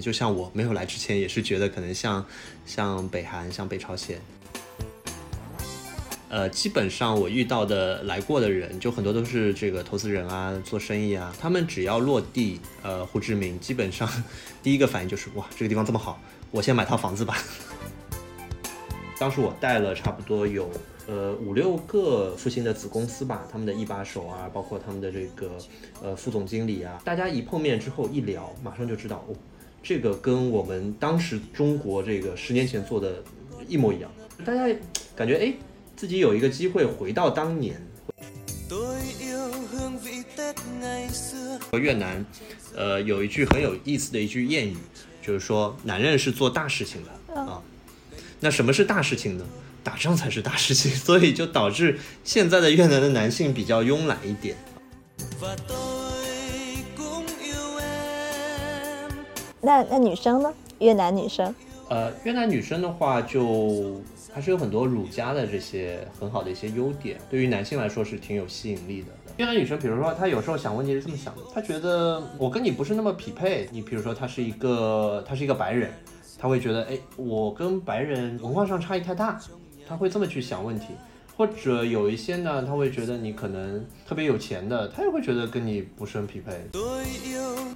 就像我没有来之前也是觉得可能像像北韩、像北朝鲜。呃，基本上我遇到的来过的人，就很多都是这个投资人啊，做生意啊，他们只要落地，呃，胡志明，基本上第一个反应就是哇，这个地方这么好，我先买套房子吧。当时我带了差不多有呃五六个复兴的子公司吧，他们的一把手啊，包括他们的这个呃副总经理啊，大家一碰面之后一聊，马上就知道哦，这个跟我们当时中国这个十年前做的一模一样，大家感觉哎。自己有一个机会回到当年。和越南，呃，有一句很有意思的一句谚语，就是说男人是做大事情的啊。那什么是大事情呢？打仗才是大事情，所以就导致现在的越南的男性比较慵懒一点。那那女生呢？越南女生？呃，越南女生的话就。还是有很多儒家的这些很好的一些优点，对于男性来说是挺有吸引力的。越南女生，比如说她有时候想问题是这么想的，她觉得我跟你不是那么匹配。你比如说她是一个她是一个白人，她会觉得哎，我跟白人文化上差异太大，她会这么去想问题。或者有一些呢，她会觉得你可能特别有钱的，她也会觉得跟你不是很匹配。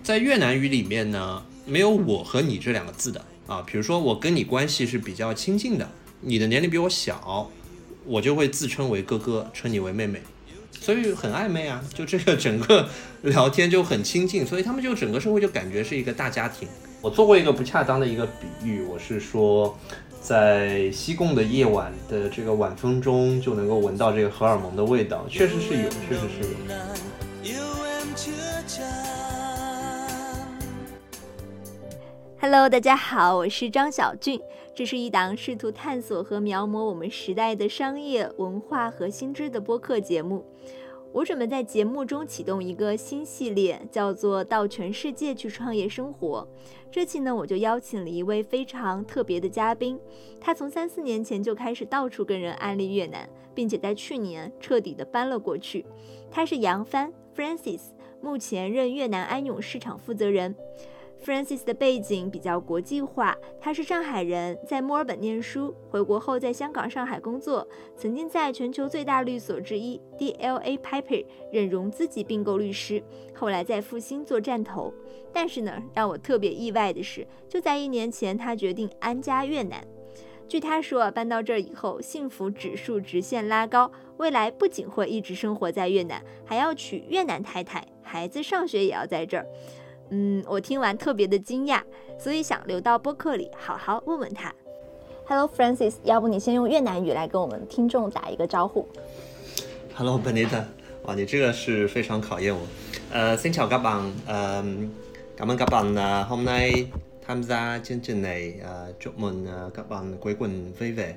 在越南语里面呢，没有我和你这两个字的啊。比如说我跟你关系是比较亲近的。你的年龄比我小，我就会自称为哥哥，称你为妹妹，所以很暧昧啊。就这个整个聊天就很亲近，所以他们就整个社会就感觉是一个大家庭。我做过一个不恰当的一个比喻，我是说，在西贡的夜晚的这个晚风中，就能够闻到这个荷尔蒙的味道，确实是有，确实是有。Hello，大家好，我是张小俊。这是一档试图探索和描摹我们时代的商业文化和新知的播客节目。我准备在节目中启动一个新系列，叫做“到全世界去创业生活”。这期呢，我就邀请了一位非常特别的嘉宾。他从三四年前就开始到处跟人安利越南，并且在去年彻底的搬了过去。他是杨帆 （Francis），目前任越南安永市场负责人。Francis 的背景比较国际化，他是上海人，在墨尔本念书，回国后在香港、上海工作，曾经在全球最大律所之一 DLA Piper 任融资及并购律师，后来在复兴做战投。但是呢，让我特别意外的是，就在一年前，他决定安家越南。据他说，搬到这儿以后，幸福指数直线拉高，未来不仅会一直生活在越南，还要娶越南太太，孩子上学也要在这儿。嗯，我听完特别的惊讶，所以想留到播客里好好问问他。Hello Francis，要不你先用越南语来跟我们听众打一个招呼？Hello Benita，哇，你这个是非常考验我。呃，xin chào các bạn，呃，cảm ơn các bạn hôm nay tham gia chương trình này，呃，chúc mừng các bạn cuối tuần vui vẻ。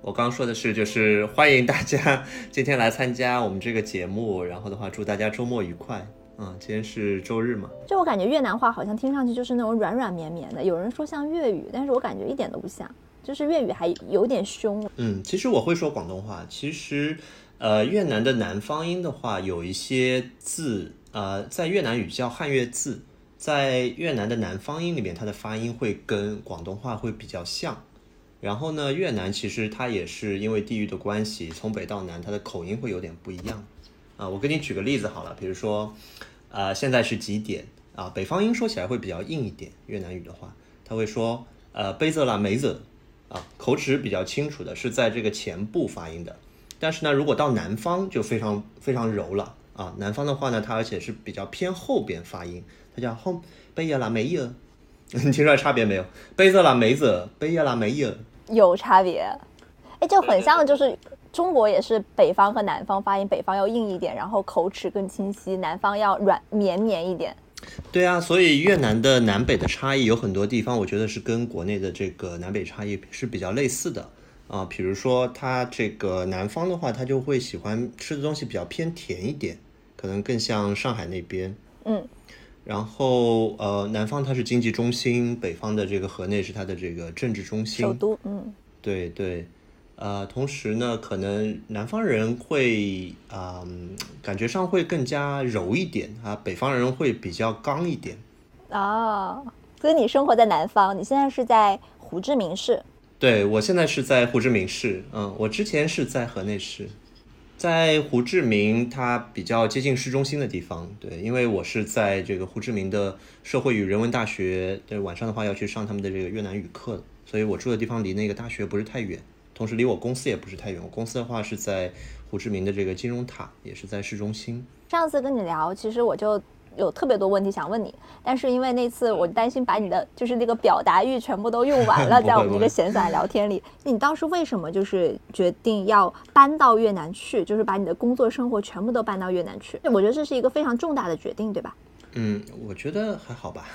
我刚刚说的是，就是欢迎大家今天来参加我们这个节目，然后的话，祝大家周末愉快。嗯，今天是周日嘛？就我感觉越南话好像听上去就是那种软软绵绵的，有人说像粤语，但是我感觉一点都不像，就是粤语还有点凶。嗯，其实我会说广东话。其实，呃，越南的南方音的话，有一些字，呃，在越南语叫汉越字，在越南的南方音里面，它的发音会跟广东话会比较像。然后呢，越南其实它也是因为地域的关系，从北到南，它的口音会有点不一样。啊，我给你举个例子好了，比如说，呃，现在是几点啊？北方音说起来会比较硬一点，越南语的话，他会说，呃，贝泽拉梅泽，啊，口齿比较清楚的，是在这个前部发音的。但是呢，如果到南方就非常非常柔了啊，南方的话呢，它而且是比较偏后边发音，它叫后贝亚拉梅耶，你听出来差别没有？贝泽拉梅泽，贝亚拉梅耶，有差别，哎，就很像就是。中国也是北方和南方发音，北方要硬一点，然后口齿更清晰，南方要软绵绵一点。对啊，所以越南的南北的差异有很多地方，我觉得是跟国内的这个南北差异是比较类似的啊。比如说，它这个南方的话，它就会喜欢吃的东西比较偏甜一点，可能更像上海那边。嗯。然后呃，南方它是经济中心，北方的这个河内是它的这个政治中心，首都。嗯，对对。呃，同时呢，可能南方人会啊，感觉上会更加柔一点啊，北方人会比较刚一点。哦，所以你生活在南方，你现在是在胡志明市。对，我现在是在胡志明市。嗯，我之前是在河内市，在胡志明，它比较接近市中心的地方。对，因为我是在这个胡志明的社会与人文大学，对，晚上的话要去上他们的这个越南语课，所以我住的地方离那个大学不是太远，同时离我公司也不是太远。我公司的话是在胡志明的这个金融塔，也是在市中心。上次跟你聊，其实我就。有特别多问题想问你，但是因为那次我担心把你的就是那个表达欲全部都用完了，在我们这个闲散聊天里，你当时为什么就是决定要搬到越南去，就是把你的工作生活全部都搬到越南去？我觉得这是一个非常重大的决定，对吧？嗯，我觉得还好吧，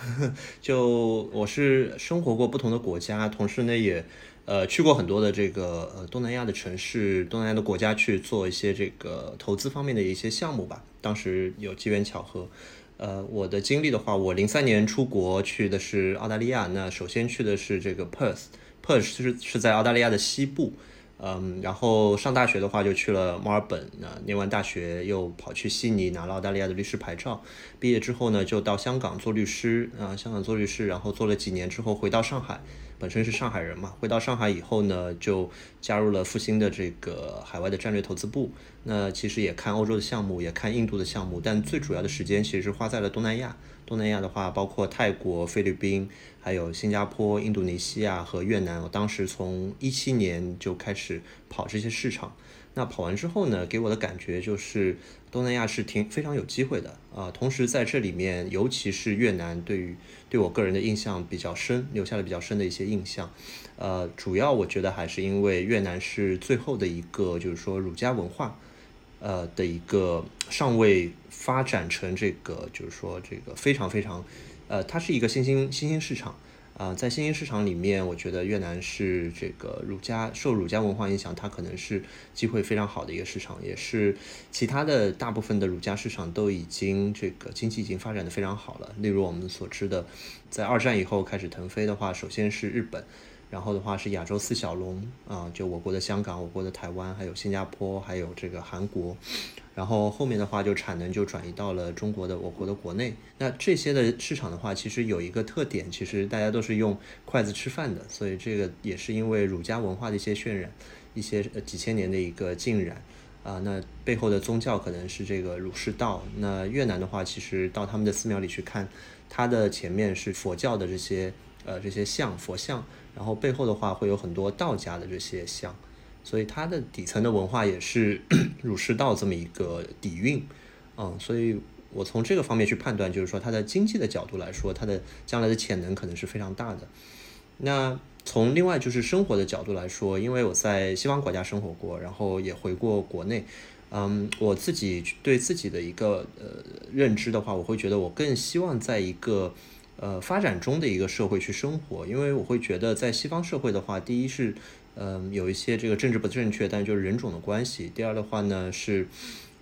就我是生活过不同的国家，同时呢也呃去过很多的这个呃东南亚的城市、东南亚的国家去做一些这个投资方面的一些项目吧，当时有机缘巧合。呃，我的经历的话，我零三年出国去的是澳大利亚，那首先去的是这个 Perth，Perth 是是在澳大利亚的西部，嗯，然后上大学的话就去了墨尔本，那念完大学又跑去悉尼拿了澳大利亚的律师牌照，毕业之后呢就到香港做律师，啊，香港做律师，然后做了几年之后回到上海。本身是上海人嘛，回到上海以后呢，就加入了复兴的这个海外的战略投资部。那其实也看欧洲的项目，也看印度的项目，但最主要的时间其实是花在了东南亚。东南亚的话，包括泰国、菲律宾，还有新加坡、印度尼西亚和越南。我当时从一七年就开始跑这些市场。那跑完之后呢，给我的感觉就是东南亚是挺非常有机会的啊。同时在这里面，尤其是越南，对于对我个人的印象比较深，留下了比较深的一些印象。呃，主要我觉得还是因为越南是最后的一个，就是说儒家文化，呃的一个尚未发展成这个，就是说这个非常非常，呃，它是一个新兴新兴市场。啊，在新兴市场里面，我觉得越南是这个儒家受儒家文化影响，它可能是机会非常好的一个市场，也是其他的大部分的儒家市场都已经这个经济已经发展的非常好了。例如我们所知的，在二战以后开始腾飞的话，首先是日本。然后的话是亚洲四小龙啊，就我国的香港、我国的台湾，还有新加坡，还有这个韩国。然后后面的话就产能就转移到了中国的我国的国内。那这些的市场的话，其实有一个特点，其实大家都是用筷子吃饭的，所以这个也是因为儒家文化的一些渲染，一些几千年的一个浸染啊。那背后的宗教可能是这个儒释道。那越南的话，其实到他们的寺庙里去看，它的前面是佛教的这些呃这些像佛像。然后背后的话会有很多道家的这些像，所以它的底层的文化也是 儒释道这么一个底蕴，嗯，所以我从这个方面去判断，就是说它的经济的角度来说，它的将来的潜能可能是非常大的。那从另外就是生活的角度来说，因为我在西方国家生活过，然后也回过国内，嗯，我自己对自己的一个呃认知的话，我会觉得我更希望在一个。呃，发展中的一个社会去生活，因为我会觉得在西方社会的话，第一是，嗯，有一些这个政治不正确，但就是人种的关系；第二的话呢是，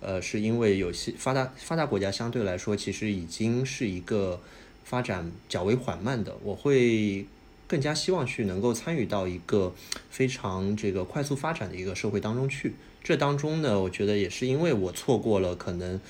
呃，是因为有些发达发达国家相对来说其实已经是一个发展较为缓慢的，我会更加希望去能够参与到一个非常这个快速发展的一个社会当中去。这当中呢，我觉得也是因为我错过了可能。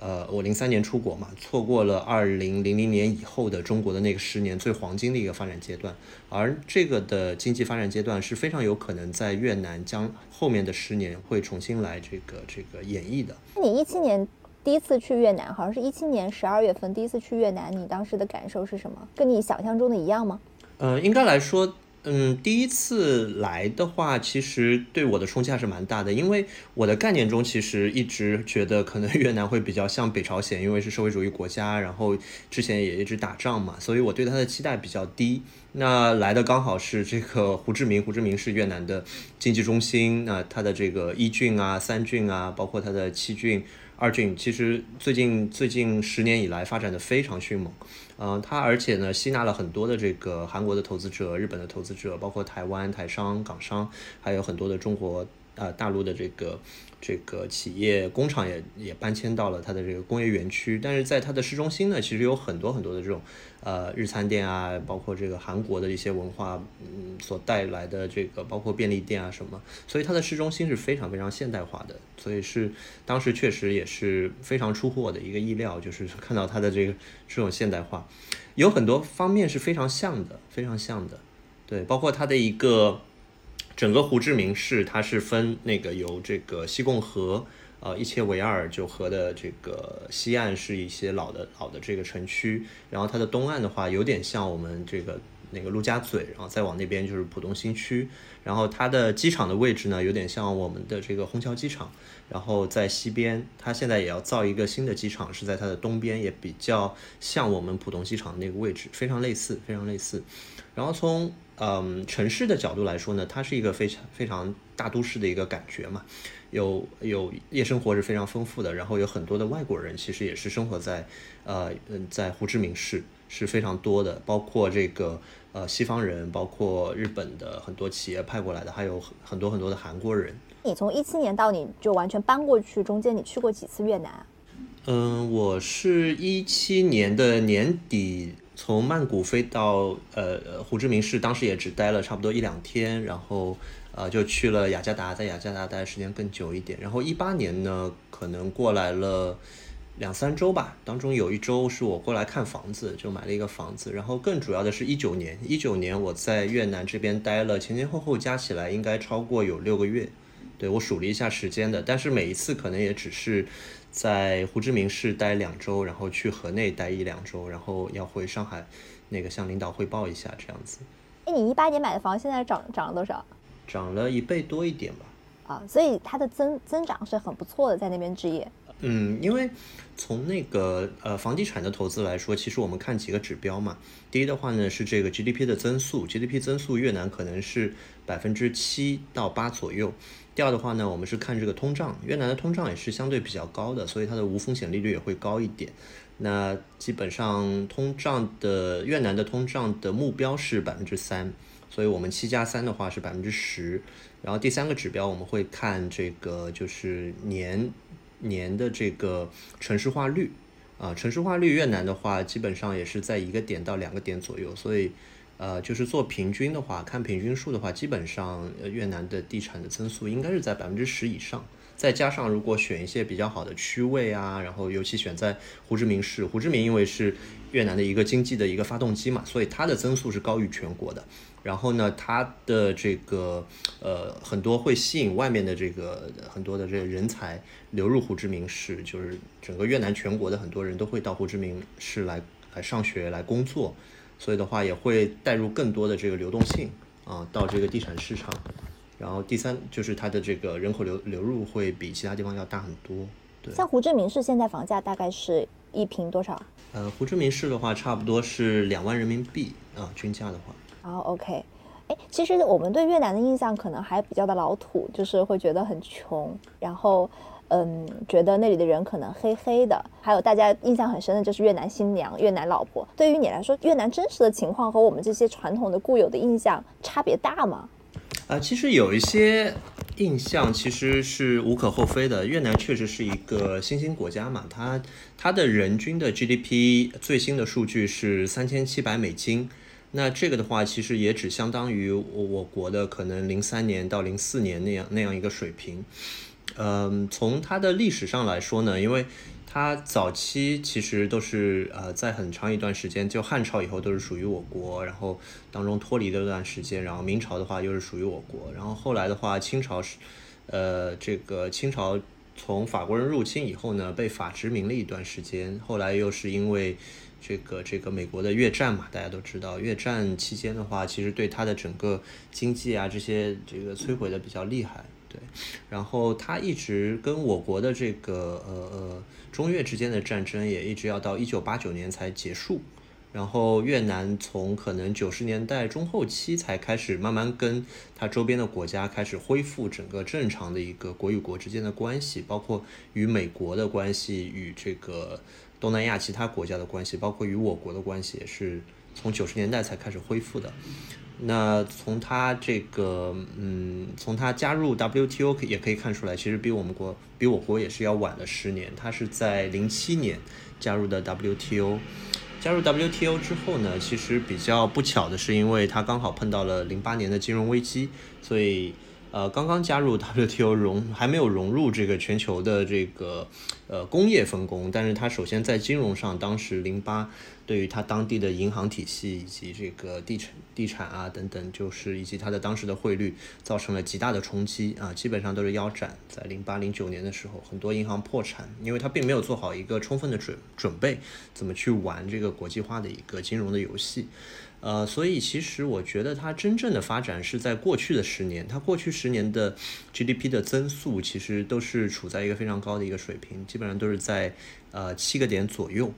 呃，我零三年出国嘛，错过了二零零零年以后的中国的那个十年最黄金的一个发展阶段，而这个的经济发展阶段是非常有可能在越南将后面的十年会重新来这个这个演绎的。那你一七年第一次去越南，好像是一七年十二月份第一次去越南，你当时的感受是什么？跟你想象中的一样吗？呃，应该来说。嗯，第一次来的话，其实对我的冲击还是蛮大的，因为我的概念中其实一直觉得可能越南会比较像北朝鲜，因为是社会主义国家，然后之前也一直打仗嘛，所以我对它的期待比较低。那来的刚好是这个胡志明，胡志明是越南的经济中心，那它的这个一郡啊、三郡啊，包括它的七郡。二俊其实最近最近十年以来发展的非常迅猛，嗯，它而且呢吸纳了很多的这个韩国的投资者、日本的投资者，包括台湾台商、港商，还有很多的中国呃大陆的这个这个企业工厂也也搬迁到了它的这个工业园区，但是在它的市中心呢，其实有很多很多的这种呃日餐店啊，包括这个韩国的一些文化，嗯，所带来的这个包括便利店啊什么，所以它的市中心是非常非常现代化的，所以是当时确实也是非常出乎我的一个意料，就是看到它的这个这种现代化，有很多方面是非常像的，非常像的，对，包括它的一个。整个胡志明市它是分那个由这个西贡河，呃一切维尔九河的这个西岸是一些老的老的这个城区，然后它的东岸的话有点像我们这个那个陆家嘴，然后再往那边就是浦东新区，然后它的机场的位置呢有点像我们的这个虹桥机场，然后在西边，它现在也要造一个新的机场，是在它的东边，也比较像我们浦东机场那个位置，非常类似，非常类似，然后从。嗯，城市的角度来说呢，它是一个非常非常大都市的一个感觉嘛，有有夜生活是非常丰富的，然后有很多的外国人其实也是生活在，呃嗯，在胡志明市是非常多的，包括这个呃西方人，包括日本的很多企业派过来的，还有很多很多的韩国人。你从一七年到你就完全搬过去，中间你去过几次越南啊？嗯，我是一七年的年底。从曼谷飞到呃胡志明市，当时也只待了差不多一两天，然后呃就去了雅加达，在雅加达待的时间更久一点。然后一八年呢，可能过来了两三周吧，当中有一周是我过来看房子，就买了一个房子。然后更主要的是一九年，一九年我在越南这边待了前前后后加起来应该超过有六个月，对我数了一下时间的，但是每一次可能也只是。在胡志明市待两周，然后去河内待一两周，然后要回上海，那个向领导汇报一下这样子。哎，你一八年买的房现在涨涨了多少？涨了一倍多一点吧。啊，所以它的增增长是很不错的，在那边置业。嗯，因为从那个呃房地产的投资来说，其实我们看几个指标嘛。第一的话呢是这个 GDP 的增速，GDP 增速越南可能是百分之七到八左右。第二的话呢，我们是看这个通胀，越南的通胀也是相对比较高的，所以它的无风险利率也会高一点。那基本上通胀的越南的通胀的目标是百分之三，所以我们七加三的话是百分之十。然后第三个指标我们会看这个就是年年的这个城市化率啊，城市化率越南的话基本上也是在一个点到两个点左右，所以。呃，就是做平均的话，看平均数的话，基本上越南的地产的增速应该是在百分之十以上。再加上如果选一些比较好的区位啊，然后尤其选在胡志明市，胡志明因为是越南的一个经济的一个发动机嘛，所以它的增速是高于全国的。然后呢，它的这个呃很多会吸引外面的这个很多的这个人才流入胡志明市，就是整个越南全国的很多人都会到胡志明市来来上学来工作。所以的话，也会带入更多的这个流动性啊，到这个地产市场。然后第三就是它的这个人口流流入会比其他地方要大很多。对，像胡志明市现在房价大概是一平多少？呃，胡志明市的话，差不多是两万人民币啊，均价的话。好，OK。哎，其实我们对越南的印象可能还比较的老土，就是会觉得很穷，然后。嗯，觉得那里的人可能黑黑的，还有大家印象很深的就是越南新娘、越南老婆。对于你来说，越南真实的情况和我们这些传统的固有的印象差别大吗？啊，其实有一些印象其实是无可厚非的。越南确实是一个新兴国家嘛，它它的人均的 GDP 最新的数据是三千七百美金，那这个的话其实也只相当于我国的可能零三年到零四年那样那样一个水平。嗯，从它的历史上来说呢，因为它早期其实都是呃在很长一段时间，就汉朝以后都是属于我国，然后当中脱离了一段时间，然后明朝的话又是属于我国，然后后来的话清朝是，呃这个清朝从法国人入侵以后呢，被法殖民了一段时间，后来又是因为这个这个美国的越战嘛，大家都知道越战期间的话，其实对它的整个经济啊这些这个摧毁的比较厉害。对，然后他一直跟我国的这个呃呃中越之间的战争也一直要到一九八九年才结束，然后越南从可能九十年代中后期才开始慢慢跟他周边的国家开始恢复整个正常的一个国与国之间的关系，包括与美国的关系，与这个东南亚其他国家的关系，包括与我国的关系，也是从九十年代才开始恢复的。那从他这个，嗯，从他加入 WTO 也可以看出来，其实比我们国比我国也是要晚了十年。他是在零七年加入的 WTO。加入 WTO 之后呢，其实比较不巧的是，因为他刚好碰到了零八年的金融危机，所以。呃，刚刚加入 WTO 融还没有融入这个全球的这个呃工业分工，但是它首先在金融上，当时零八对于它当地的银行体系以及这个地产地产啊等等，就是以及它的当时的汇率造成了极大的冲击啊，基本上都是腰斩。在零八零九年的时候，很多银行破产，因为它并没有做好一个充分的准准备，怎么去玩这个国际化的一个金融的游戏。呃，所以其实我觉得它真正的发展是在过去的十年，它过去十年的 GDP 的增速其实都是处在一个非常高的一个水平，基本上都是在呃七个点左右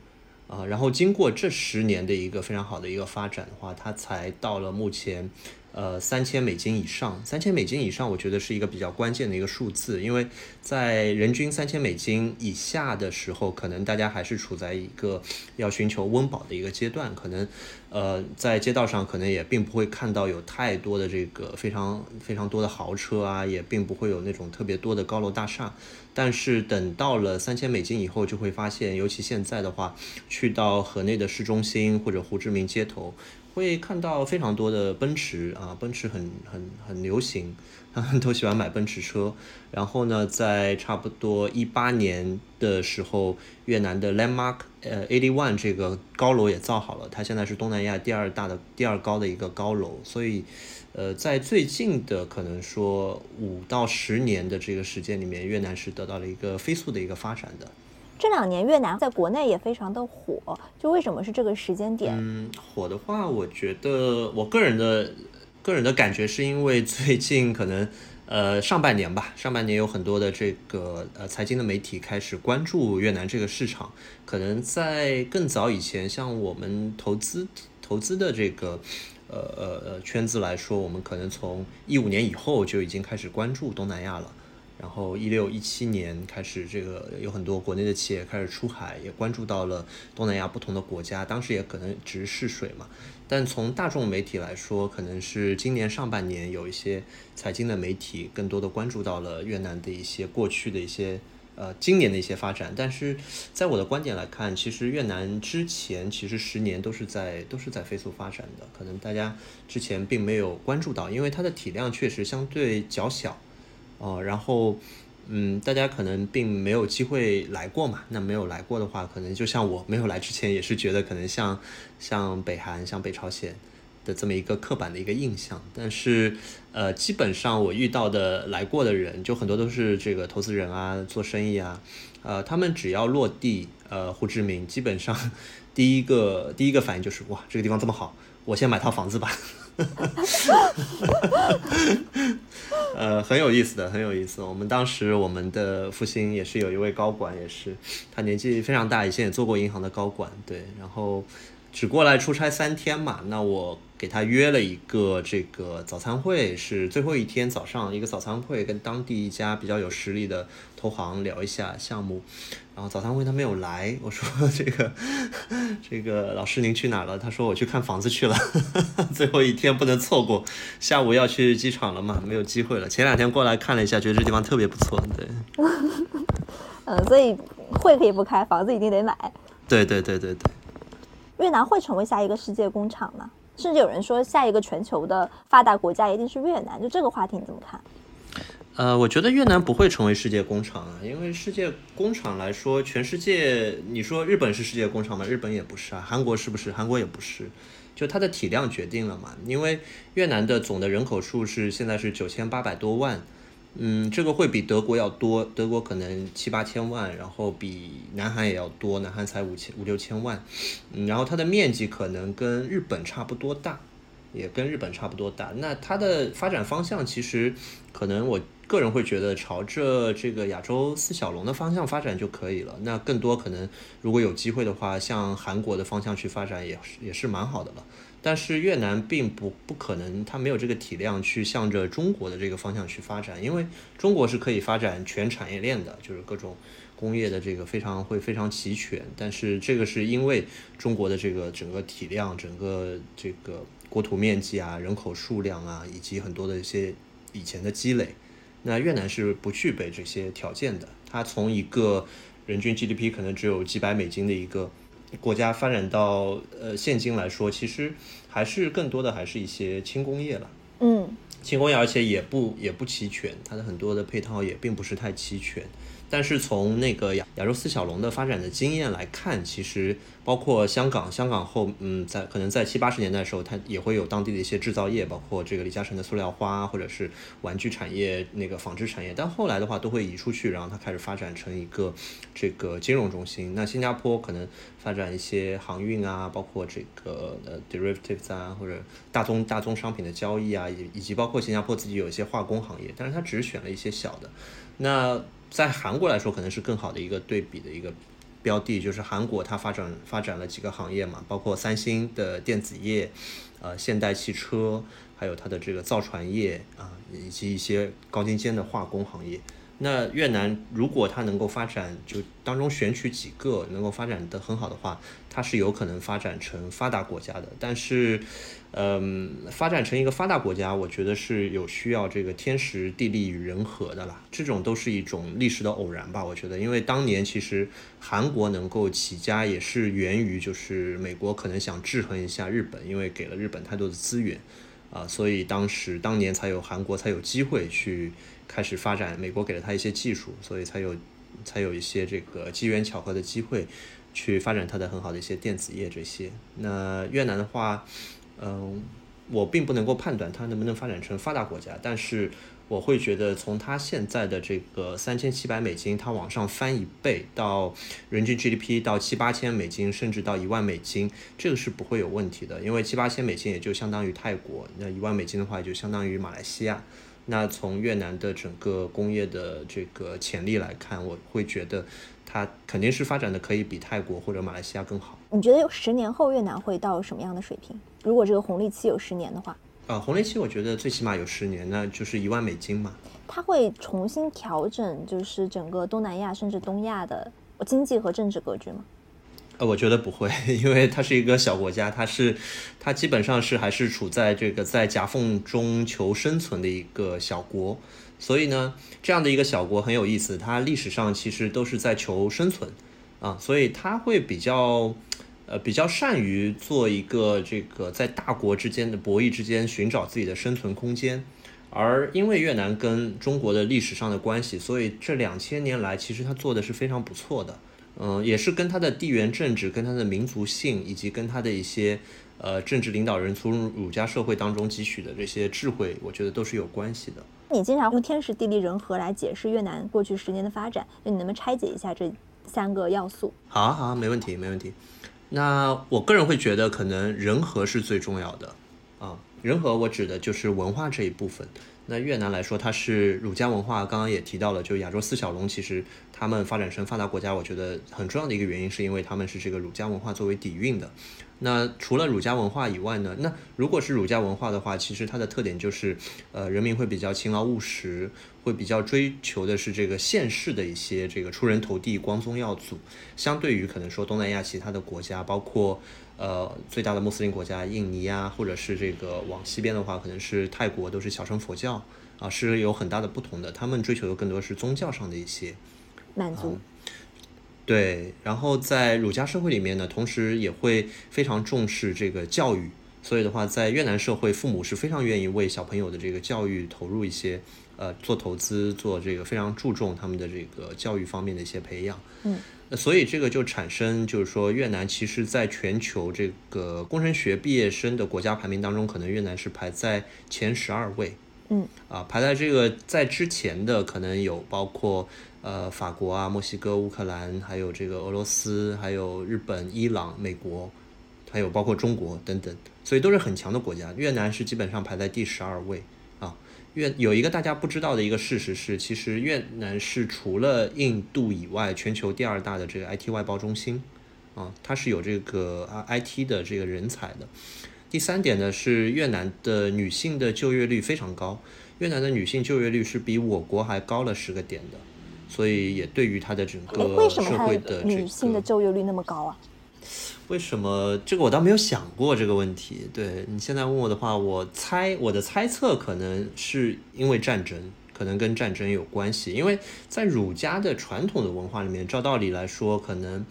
啊。然后经过这十年的一个非常好的一个发展的话，它才到了目前。呃，三千美金以上，三千美金以上，我觉得是一个比较关键的一个数字，因为在人均三千美金以下的时候，可能大家还是处在一个要寻求温饱的一个阶段，可能呃，在街道上可能也并不会看到有太多的这个非常非常多的豪车啊，也并不会有那种特别多的高楼大厦，但是等到了三千美金以后，就会发现，尤其现在的话，去到河内的市中心或者胡志明街头。会看到非常多的奔驰啊，奔驰很很很流行，他 们都喜欢买奔驰车。然后呢，在差不多一八年的时候，越南的 Landmark 呃 Eighty One 这个高楼也造好了，它现在是东南亚第二大的、第二高的一个高楼。所以，呃，在最近的可能说五到十年的这个时间里面，越南是得到了一个飞速的一个发展的。这两年越南在国内也非常的火，就为什么是这个时间点？嗯，火的话，我觉得我个人的个人的感觉是因为最近可能呃上半年吧，上半年有很多的这个呃财经的媒体开始关注越南这个市场，可能在更早以前，像我们投资投资的这个呃呃呃圈子来说，我们可能从一五年以后就已经开始关注东南亚了。然后一六一七年开始，这个有很多国内的企业开始出海，也关注到了东南亚不同的国家。当时也可能只是试水嘛。但从大众媒体来说，可能是今年上半年有一些财经的媒体更多的关注到了越南的一些过去的一些呃今年的一些发展。但是在我的观点来看，其实越南之前其实十年都是在都是在飞速发展的，可能大家之前并没有关注到，因为它的体量确实相对较小。哦，然后，嗯，大家可能并没有机会来过嘛。那没有来过的话，可能就像我没有来之前，也是觉得可能像像北韩、像北朝鲜的这么一个刻板的一个印象。但是，呃，基本上我遇到的来过的人，就很多都是这个投资人啊，做生意啊，呃，他们只要落地，呃，胡志明，基本上第一个第一个反应就是哇，这个地方这么好，我先买套房子吧。呃，很有意思的，很有意思。我们当时我们的复兴也是有一位高管，也是他年纪非常大，以前也做过银行的高管，对，然后。只过来出差三天嘛，那我给他约了一个这个早餐会，是最后一天早上一个早餐会，跟当地一家比较有实力的投行聊一下项目。然后早餐会他没有来，我说这个 这个老师您去哪了？他说我去看房子去了，最后一天不能错过，下午要去机场了嘛，没有机会了。前两天过来看了一下，觉得这地方特别不错，对。嗯，所以会可以不开，房子一定得买。对对对对对。越南会成为下一个世界工厂吗？甚至有人说，下一个全球的发达国家一定是越南。就这个话题你怎么看？呃，我觉得越南不会成为世界工厂啊，因为世界工厂来说，全世界你说日本是世界工厂吗？日本也不是啊，韩国是不是？韩国也不是，就它的体量决定了嘛。因为越南的总的人口数是现在是九千八百多万。嗯，这个会比德国要多，德国可能七八千万，然后比南韩也要多，南韩才五千五六千万，嗯，然后它的面积可能跟日本差不多大，也跟日本差不多大。那它的发展方向其实可能我个人会觉得朝着这个亚洲四小龙的方向发展就可以了。那更多可能如果有机会的话，向韩国的方向去发展也是也是蛮好的了。但是越南并不不可能，它没有这个体量去向着中国的这个方向去发展，因为中国是可以发展全产业链的，就是各种工业的这个非常会非常齐全，但是这个是因为中国的这个整个体量、整个这个国土面积啊、人口数量啊，以及很多的一些以前的积累。那越南是不具备这些条件的，它从一个人均 GDP 可能只有几百美金的一个国家发展到呃现今来说，其实还是更多的还是一些轻工业了。嗯。轻工业，而且也不也不齐全，它的很多的配套也并不是太齐全。但是从那个亚亚洲四小龙的发展的经验来看，其实包括香港，香港后嗯，在可能在七八十年代的时候，它也会有当地的一些制造业，包括这个李嘉诚的塑料花，或者是玩具产业、那个纺织产业。但后来的话，都会移出去，然后它开始发展成一个这个金融中心。那新加坡可能发展一些航运啊，包括这个呃 derivatives 啊，或者大宗大宗商品的交易啊，以以及包括新加坡自己有一些化工行业，但是它只选了一些小的。那在韩国来说，可能是更好的一个对比的一个标的，就是韩国它发展发展了几个行业嘛，包括三星的电子业，呃，现代汽车，还有它的这个造船业啊，以及一些高精尖的化工行业。那越南如果它能够发展，就当中选取几个能够发展的很好的话，它是有可能发展成发达国家的。但是，嗯，发展成一个发达国家，我觉得是有需要这个天时地利与人和的啦。这种都是一种历史的偶然吧，我觉得。因为当年其实韩国能够起家，也是源于就是美国可能想制衡一下日本，因为给了日本太多的资源，啊，所以当时当年才有韩国才有机会去。开始发展，美国给了他一些技术，所以才有才有一些这个机缘巧合的机会，去发展它的很好的一些电子业这些。那越南的话，嗯，我并不能够判断它能不能发展成发达国家，但是我会觉得从它现在的这个三千七百美金，它往上翻一倍到人均 GDP 到七八千美金，甚至到一万美金，这个是不会有问题的，因为七八千美金也就相当于泰国，那一万美金的话就相当于马来西亚。那从越南的整个工业的这个潜力来看，我会觉得它肯定是发展的可以比泰国或者马来西亚更好。你觉得十年后越南会到什么样的水平？如果这个红利期有十年的话？啊，红利期我觉得最起码有十年，那就是一万美金嘛。它会重新调整，就是整个东南亚甚至东亚的经济和政治格局吗？呃，我觉得不会，因为它是一个小国家，它是，它基本上是还是处在这个在夹缝中求生存的一个小国，所以呢，这样的一个小国很有意思，它历史上其实都是在求生存，啊，所以它会比较，呃，比较善于做一个这个在大国之间的博弈之间寻找自己的生存空间，而因为越南跟中国的历史上的关系，所以这两千年来其实它做的是非常不错的。嗯，也是跟他的地缘政治、跟他的民族性，以及跟他的一些呃政治领导人从儒家社会当中汲取的这些智慧，我觉得都是有关系的。你经常用天时地利人和来解释越南过去十年的发展，那你能不能拆解一下这三个要素？好啊，好啊，没问题，没问题。那我个人会觉得，可能人和是最重要的啊。人和我指的就是文化这一部分。那越南来说，它是儒家文化，刚刚也提到了，就亚洲四小龙，其实他们发展成发达国家，我觉得很重要的一个原因，是因为他们是这个儒家文化作为底蕴的。那除了儒家文化以外呢？那如果是儒家文化的话，其实它的特点就是，呃，人民会比较勤劳务实，会比较追求的是这个现世的一些这个出人头地、光宗耀祖。相对于可能说东南亚其他的国家，包括。呃，最大的穆斯林国家印尼啊，或者是这个往西边的话，可能是泰国，都是小乘佛教啊，是有很大的不同的。他们追求的更多是宗教上的一些满足。对，然后在儒家社会里面呢，同时也会非常重视这个教育，所以的话，在越南社会，父母是非常愿意为小朋友的这个教育投入一些，呃，做投资，做这个非常注重他们的这个教育方面的一些培养。嗯。那所以这个就产生，就是说越南其实在全球这个工程学毕业生的国家排名当中，可能越南是排在前十二位。嗯，啊，排在这个在之前的可能有包括呃法国啊、墨西哥、乌克兰，还有这个俄罗斯，还有日本、伊朗、美国，还有包括中国等等，所以都是很强的国家。越南是基本上排在第十二位啊。越有一个大家不知道的一个事实是，其实越南是除了印度以外，全球第二大的这个 IT 外包中心，啊，它是有这个 IT 的这个人才的。第三点呢是越南的女性的就业率非常高，越南的女性就业率是比我国还高了十个点的，所以也对于他的整个社会的女性的就业率那么高啊？为什么这个我倒没有想过这个问题。对你现在问我的话，我猜我的猜测可能是因为战争，可能跟战争有关系。因为在儒家的传统的文化里面，照道理来说，可能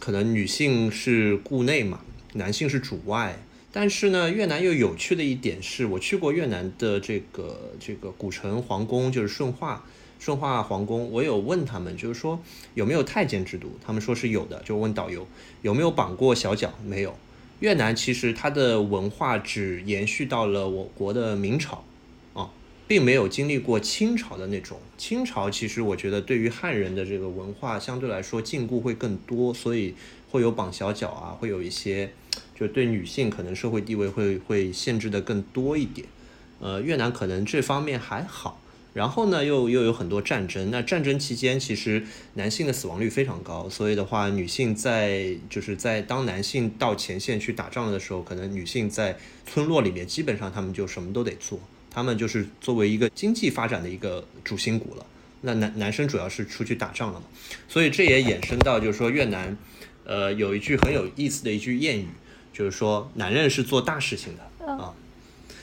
可能女性是顾内嘛，男性是主外。但是呢，越南又有趣的一点是，我去过越南的这个这个古城皇宫，就是顺化。顺化皇宫，我有问他们，就是说有没有太监制度，他们说是有的，就问导游有没有绑过小脚，没有。越南其实它的文化只延续到了我国的明朝，啊，并没有经历过清朝的那种。清朝其实我觉得对于汉人的这个文化相对来说禁锢会更多，所以会有绑小脚啊，会有一些就对女性可能社会地位会会限制的更多一点。呃，越南可能这方面还好。然后呢，又又有很多战争。那战争期间，其实男性的死亡率非常高，所以的话，女性在就是在当男性到前线去打仗的时候，可能女性在村落里面，基本上他们就什么都得做，他们就是作为一个经济发展的一个主心骨了。那男男生主要是出去打仗了嘛，所以这也衍生到就是说越南，呃，有一句很有意思的一句谚语，就是说男人是做大事情的啊。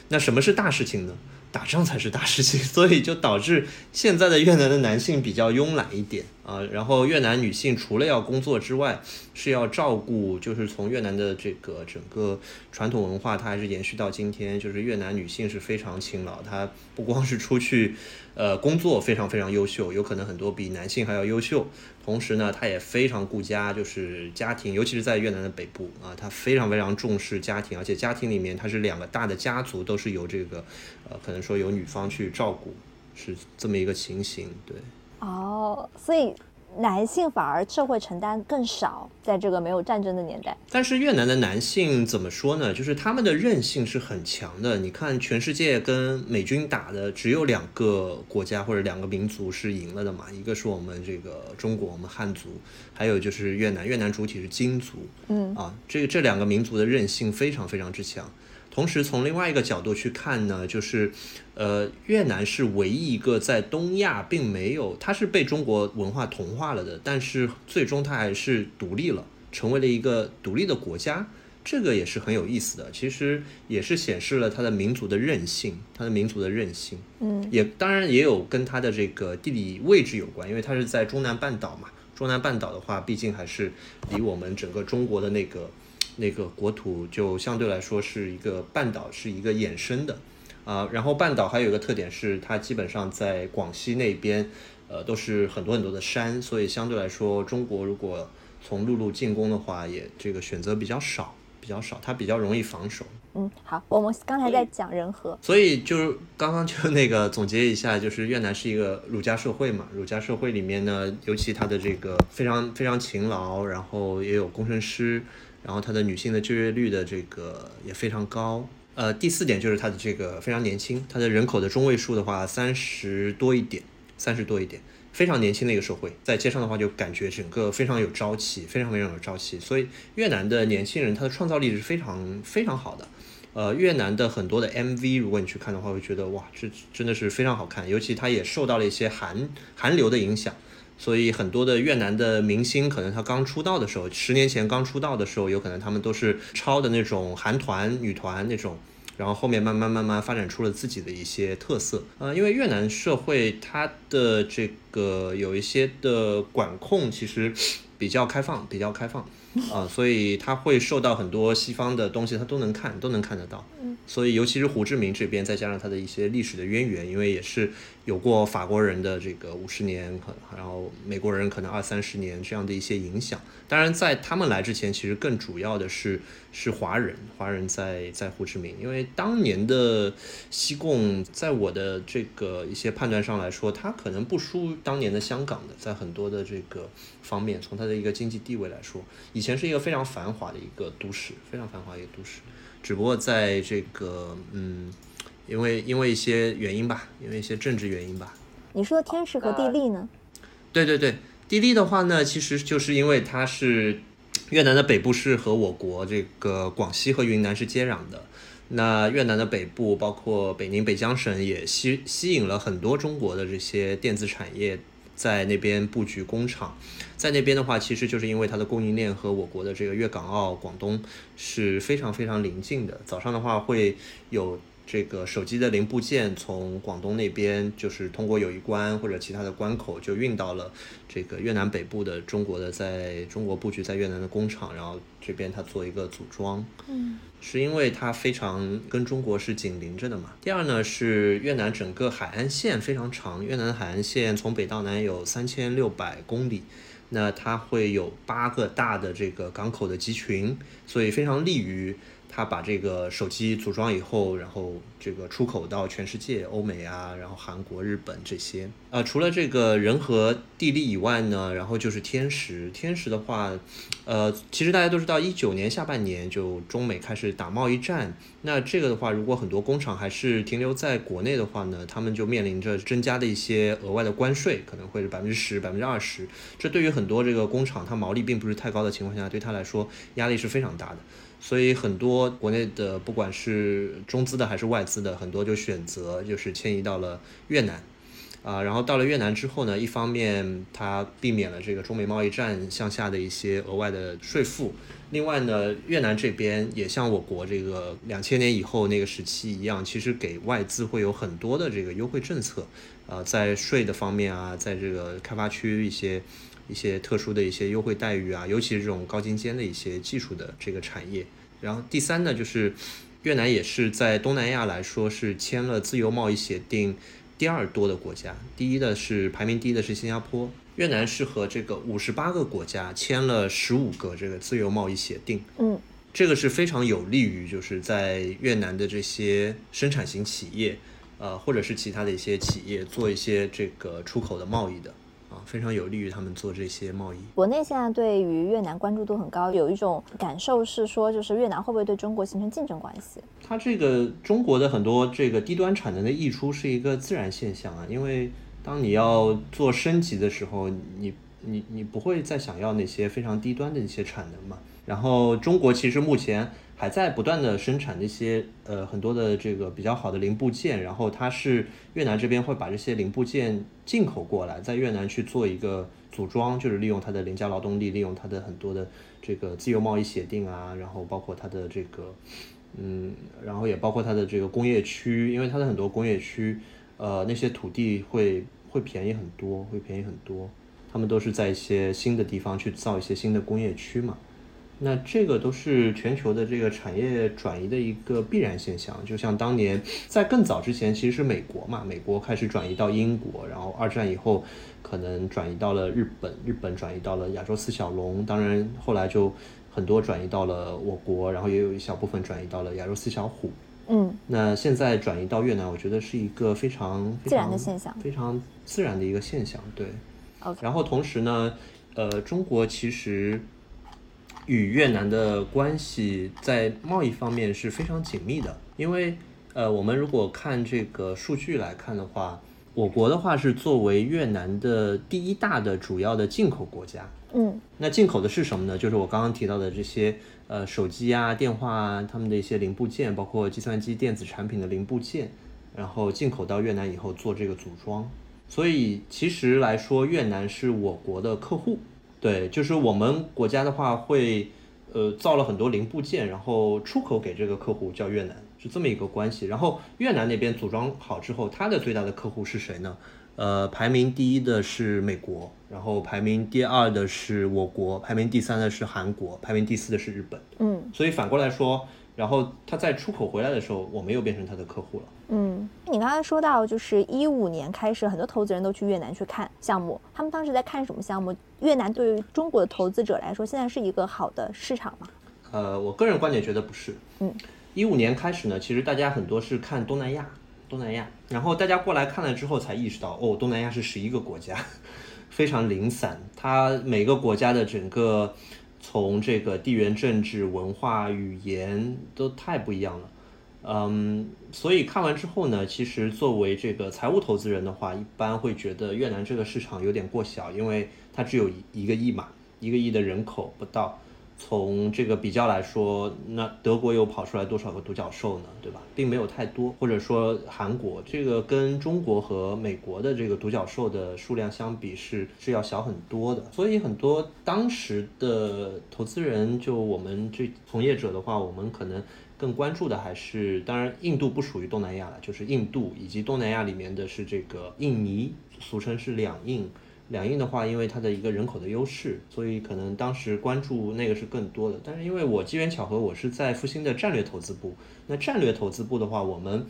那什么是大事情呢？打仗才是大事情，所以就导致现在的越南的男性比较慵懒一点啊。然后越南女性除了要工作之外，是要照顾，就是从越南的这个整个传统文化，它还是延续到今天，就是越南女性是非常勤劳，她不光是出去。呃，工作非常非常优秀，有可能很多比男性还要优秀。同时呢，他也非常顾家，就是家庭，尤其是在越南的北部啊，他非常非常重视家庭，而且家庭里面他是两个大的家族，都是由这个呃，可能说由女方去照顾，是这么一个情形。对。哦，所以。男性反而社会承担更少，在这个没有战争的年代。但是越南的男性怎么说呢？就是他们的韧性是很强的。你看，全世界跟美军打的只有两个国家或者两个民族是赢了的嘛？一个是我们这个中国，我们汉族，还有就是越南。越南主体是金族，嗯啊，这个这两个民族的韧性非常非常之强。同时，从另外一个角度去看呢，就是，呃，越南是唯一一个在东亚并没有，它是被中国文化同化了的，但是最终它还是独立了，成为了一个独立的国家，这个也是很有意思的。其实也是显示了它的民族的韧性，它的民族的韧性，嗯，也当然也有跟它的这个地理位置有关，因为它是在中南半岛嘛，中南半岛的话，毕竟还是离我们整个中国的那个。那个国土就相对来说是一个半岛，是一个衍生的，啊，然后半岛还有一个特点是它基本上在广西那边，呃，都是很多很多的山，所以相对来说，中国如果从陆路进攻的话，也这个选择比较少，比较少，它比较容易防守。嗯，好，我们刚才在讲人和，所以就是刚刚就那个总结一下，就是越南是一个儒家社会嘛，儒家社会里面呢，尤其它的这个非常非常勤劳，然后也有工程师。然后它的女性的就业率的这个也非常高，呃，第四点就是它的这个非常年轻，它的人口的中位数的话三十多一点，三十多一点，非常年轻的一个社会，在街上的话就感觉整个非常有朝气，非常非常有朝气，所以越南的年轻人他的创造力是非常非常好的，呃，越南的很多的 MV 如果你去看的话，会觉得哇，这真的是非常好看，尤其它也受到了一些韩韩流的影响。所以很多的越南的明星，可能他刚出道的时候，十年前刚出道的时候，有可能他们都是抄的那种韩团、女团那种，然后后面慢慢慢慢发展出了自己的一些特色。呃，因为越南社会它的这个有一些的管控其实比较开放，比较开放。啊，所以他会受到很多西方的东西，他都能看，都能看得到。嗯，所以尤其是胡志明这边，再加上他的一些历史的渊源，因为也是有过法国人的这个五十年，可然后美国人可能二三十年这样的一些影响。当然，在他们来之前，其实更主要的是是华人，华人在在胡志明，因为当年的西贡，在我的这个一些判断上来说，它可能不输当年的香港的，在很多的这个方面，从它的一个经济地位来说，以前是一个非常繁华的一个都市，非常繁华一个都市。只不过在这个嗯，因为因为一些原因吧，因为一些政治原因吧。你说天时和地利呢？对对对。地利的话呢，其实就是因为它是越南的北部是和我国这个广西和云南是接壤的。那越南的北部，包括北宁、北江省，也吸吸引了很多中国的这些电子产业在那边布局工厂，在那边的话，其实就是因为它的供应链和我国的这个粤港澳、广东是非常非常临近的。早上的话会有。这个手机的零部件从广东那边就是通过友谊关或者其他的关口就运到了这个越南北部的中国的在中国布局在越南的工厂，然后这边它做一个组装。嗯，是因为它非常跟中国是紧邻着的嘛。第二呢是越南整个海岸线非常长，越南的海岸线从北到南有三千六百公里，那它会有八个大的这个港口的集群，所以非常利于。他把这个手机组装以后，然后这个出口到全世界，欧美啊，然后韩国、日本这些。呃，除了这个人和地利以外呢，然后就是天时。天时的话，呃，其实大家都知道，一九年下半年就中美开始打贸易战。那这个的话，如果很多工厂还是停留在国内的话呢，他们就面临着增加的一些额外的关税，可能会是百分之十、百分之二十。这对于很多这个工厂，它毛利并不是太高的情况下，对他来说压力是非常大的。所以很多国内的，不管是中资的还是外资的，很多就选择就是迁移到了越南，啊，然后到了越南之后呢，一方面它避免了这个中美贸易战向下的一些额外的税负，另外呢，越南这边也像我国这个两千年以后那个时期一样，其实给外资会有很多的这个优惠政策，啊，在税的方面啊，在这个开发区一些。一些特殊的一些优惠待遇啊，尤其是这种高精尖的一些技术的这个产业。然后第三呢，就是越南也是在东南亚来说是签了自由贸易协定第二多的国家，第一的是排名第一的是新加坡。越南是和这个五十八个国家签了十五个这个自由贸易协定。嗯，这个是非常有利于就是在越南的这些生产型企业，呃，或者是其他的一些企业做一些这个出口的贸易的。非常有利于他们做这些贸易。国内现在对于越南关注度很高，有一种感受是说，就是越南会不会对中国形成竞争关系？它这个中国的很多这个低端产能的溢出是一个自然现象啊，因为当你要做升级的时候，你你你不会再想要那些非常低端的一些产能嘛。然后中国其实目前。还在不断的生产那些呃很多的这个比较好的零部件，然后它是越南这边会把这些零部件进口过来，在越南去做一个组装，就是利用它的廉价劳动力，利用它的很多的这个自由贸易协定啊，然后包括它的这个嗯，然后也包括它的这个工业区，因为它的很多工业区呃那些土地会会便宜很多，会便宜很多，他们都是在一些新的地方去造一些新的工业区嘛。那这个都是全球的这个产业转移的一个必然现象，就像当年在更早之前，其实是美国嘛，美国开始转移到英国，然后二战以后可能转移到了日本，日本转移到了亚洲四小龙，当然后来就很多转移到了我国，然后也有一小部分转移到了亚洲四小虎。嗯，那现在转移到越南，我觉得是一个非常自然的现象，非常自然的一个现象。对。然后同时呢，呃，中国其实。与越南的关系在贸易方面是非常紧密的，因为呃，我们如果看这个数据来看的话，我国的话是作为越南的第一大的主要的进口国家。嗯，那进口的是什么呢？就是我刚刚提到的这些呃手机啊、电话啊，他们的一些零部件，包括计算机电子产品的零部件，然后进口到越南以后做这个组装。所以其实来说，越南是我国的客户。对，就是我们国家的话会，呃，造了很多零部件，然后出口给这个客户叫越南，是这么一个关系。然后越南那边组装好之后，它的最大的客户是谁呢？呃，排名第一的是美国，然后排名第二的是我国，排名第三的是韩国，排名第四的是日本。嗯，所以反过来说。然后他在出口回来的时候，我们又变成他的客户了。嗯，你刚才说到，就是一五年开始，很多投资人都去越南去看项目。他们当时在看什么项目？越南对于中国的投资者来说，现在是一个好的市场吗？呃，我个人观点觉得不是。嗯，一五年开始呢，其实大家很多是看东南亚，东南亚。然后大家过来看了之后，才意识到，哦，东南亚是十一个国家，非常零散。它每个国家的整个。从这个地缘政治、文化、语言都太不一样了，嗯，所以看完之后呢，其实作为这个财务投资人的话，一般会觉得越南这个市场有点过小，因为它只有一个亿嘛，一个亿的人口不到，从这个比较来说，那德国又跑出来多少个独角兽呢？对吧？并没有太多，或者说韩国这个跟中国和美国的这个独角兽的数量相比是是要小很多的。所以很多当时的投资人，就我们这从业者的话，我们可能更关注的还是，当然印度不属于东南亚了，就是印度以及东南亚里面的是这个印尼，俗称是两印。两印的话，因为它的一个人口的优势，所以可能当时关注那个是更多的。但是因为我机缘巧合，我是在复兴的战略投资部。那战略投资部的话，我们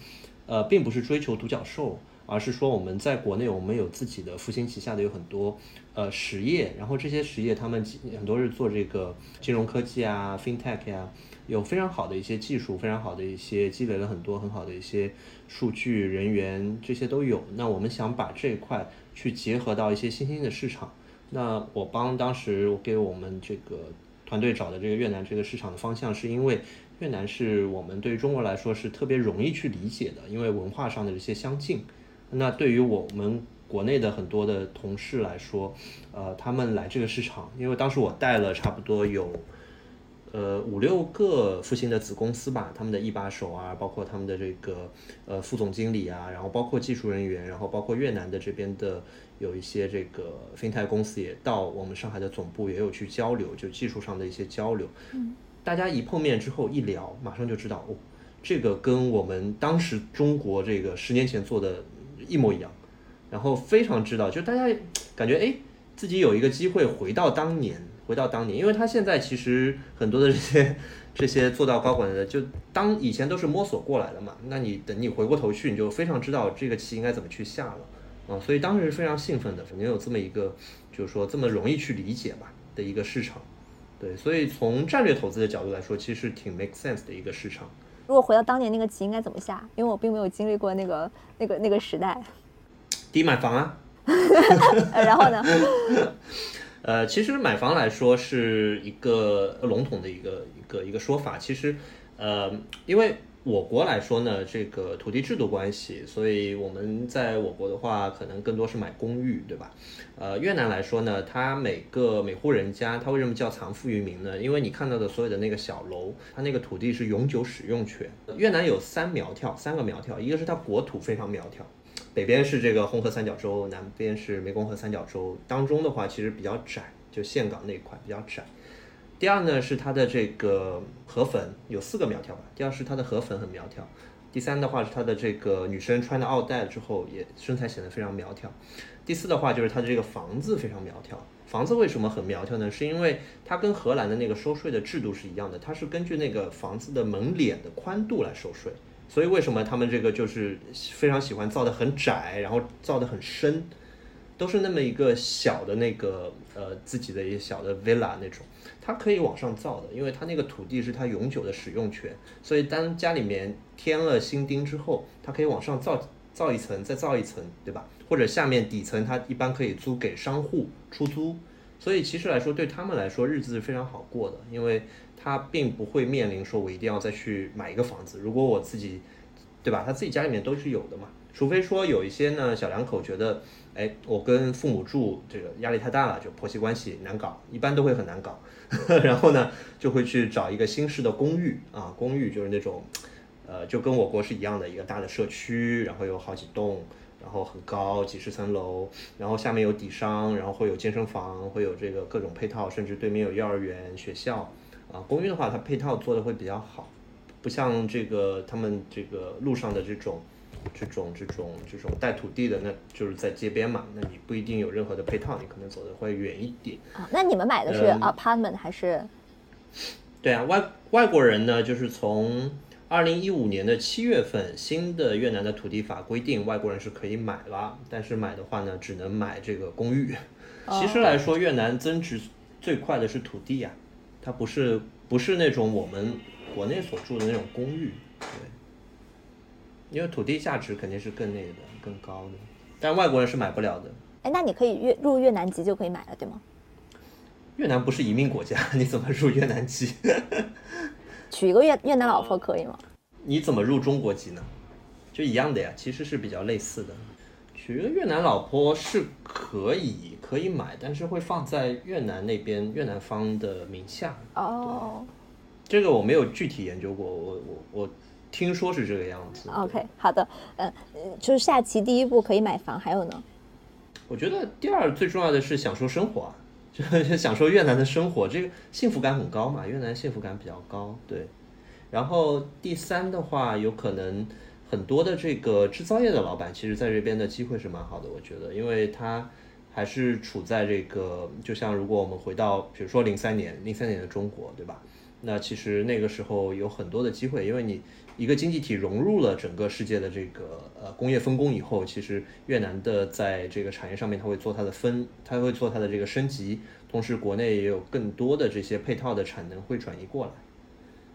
呃并不是追求独角兽，而是说我们在国内我们有自己的复兴旗下的有很多呃实业，然后这些实业他们很多是做这个金融科技啊、FinTech 呀，有非常好的一些技术，非常好的一些积累了很多很好的一些数据、人员这些都有。那我们想把这一块。去结合到一些新兴的市场，那我帮当时给我们这个团队找的这个越南这个市场的方向，是因为越南是我们对于中国来说是特别容易去理解的，因为文化上的这些相近。那对于我们国内的很多的同事来说，呃，他们来这个市场，因为当时我带了差不多有。呃，五六个复兴的子公司吧，他们的一把手啊，包括他们的这个呃副总经理啊，然后包括技术人员，然后包括越南的这边的有一些这个 FinTech 公司也到我们上海的总部也有去交流，就技术上的一些交流。嗯，大家一碰面之后一聊，马上就知道哦，这个跟我们当时中国这个十年前做的一模一样，然后非常知道，就大家感觉哎，自己有一个机会回到当年。回到当年，因为他现在其实很多的这些这些做到高管的，就当以前都是摸索过来的嘛。那你等你回过头去，你就非常知道这个棋应该怎么去下了啊。所以当时是非常兴奋的，肯定有这么一个，就是说这么容易去理解吧的一个市场。对，所以从战略投资的角度来说，其实挺 make sense 的一个市场。如果回到当年那个棋应该怎么下？因为我并没有经历过那个那个那个时代。第一买房啊。然后呢？呃，其实买房来说是一个笼统的一个一个一个说法。其实，呃，因为我国来说呢，这个土地制度关系，所以我们在我国的话，可能更多是买公寓，对吧？呃，越南来说呢，它每个每户人家，它为什么叫藏富于民呢？因为你看到的所有的那个小楼，它那个土地是永久使用权。越南有三苗条，三个苗条，一个是它国土非常苗条。北边是这个红河三角洲，南边是湄公河三角洲，当中的话其实比较窄，就岘港那块比较窄。第二呢是它的这个河粉有四个苗条吧，第二是它的河粉很苗条。第三的话是它的这个女生穿的奥黛之后也身材显得非常苗条。第四的话就是它的这个房子非常苗条。房子为什么很苗条呢？是因为它跟荷兰的那个收税的制度是一样的，它是根据那个房子的门脸的宽度来收税。所以为什么他们这个就是非常喜欢造的很窄，然后造的很深，都是那么一个小的那个呃自己的一个小的 villa 那种，它可以往上造的，因为它那个土地是它永久的使用权，所以当家里面添了新丁之后，它可以往上造造一层，再造一层，对吧？或者下面底层它一般可以租给商户出租，所以其实来说对他们来说日子是非常好过的，因为。他并不会面临说，我一定要再去买一个房子。如果我自己，对吧？他自己家里面都是有的嘛。除非说有一些呢小两口觉得，哎，我跟父母住这个压力太大了，就婆媳关系难搞，一般都会很难搞。然后呢，就会去找一个新式的公寓啊，公寓就是那种，呃，就跟我国是一样的一个大的社区，然后有好几栋，然后很高，几十层楼，然后下面有底商，然后会有健身房，会有这个各种配套，甚至对面有幼儿园、学校。啊，公寓的话，它配套做的会比较好，不像这个他们这个路上的这种、这种、这种、这种带土地的，那就是在街边嘛，那你不一定有任何的配套，你可能走的会远一点。啊，那你们买的是 apartment 还是？对啊，外外国人呢，就是从二零一五年的七月份，新的越南的土地法规定，外国人是可以买了，但是买的话呢，只能买这个公寓。其实来说，越南增值最快的是土地呀。它不是不是那种我们国内所住的那种公寓，对，因为土地价值肯定是更那个的更高的，但外国人是买不了的。哎，那你可以越入越南籍就可以买了，对吗？越南不是移民国家，你怎么入越南籍？娶一个越越南老婆可以吗？你怎么入中国籍呢？就一样的呀，其实是比较类似的。娶个越南老婆是可以可以买，但是会放在越南那边越南方的名下。哦这个我没有具体研究过，我我我听说是这个样子。，OK，好的，呃，呃就是下棋第一步可以买房，还有呢？我觉得第二最重要的是享受生活啊，就是享受越南的生活，这个幸福感很高嘛，越南幸福感比较高，对。然后第三的话，有可能很多的这个制造业的老板，其实在这边的机会是蛮好的，我觉得，因为他还是处在这个，就像如果我们回到，比如说零三年，零三年的中国，对吧？那其实那个时候有很多的机会，因为你一个经济体融入了整个世界的这个呃工业分工以后，其实越南的在这个产业上面，它会做它的分，它会做它的这个升级，同时国内也有更多的这些配套的产能会转移过来，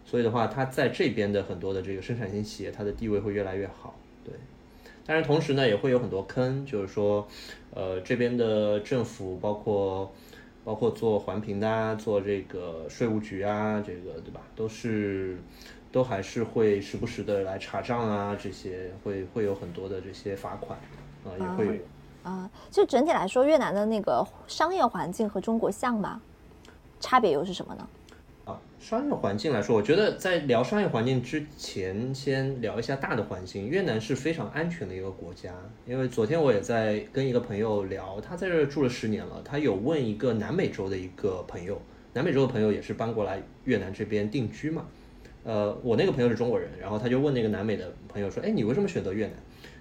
所以的话，它在这边的很多的这个生产型企业，它的地位会越来越好，对。但是，同时呢，也会有很多坑，就是说，呃，这边的政府包括包括做环评的啊，做这个税务局啊，这个对吧，都是都还是会时不时的来查账啊，这些会会有很多的这些罚款啊、也会有。啊、就整体来说，越南的那个商业环境和中国像吗？差别又是什么呢？商业环境来说，我觉得在聊商业环境之前，先聊一下大的环境。越南是非常安全的一个国家，因为昨天我也在跟一个朋友聊，他在这住了十年了，他有问一个南美洲的一个朋友，南美洲的朋友也是搬过来越南这边定居嘛。呃，我那个朋友是中国人，然后他就问那个南美的朋友说：“哎，你为什么选择越南？”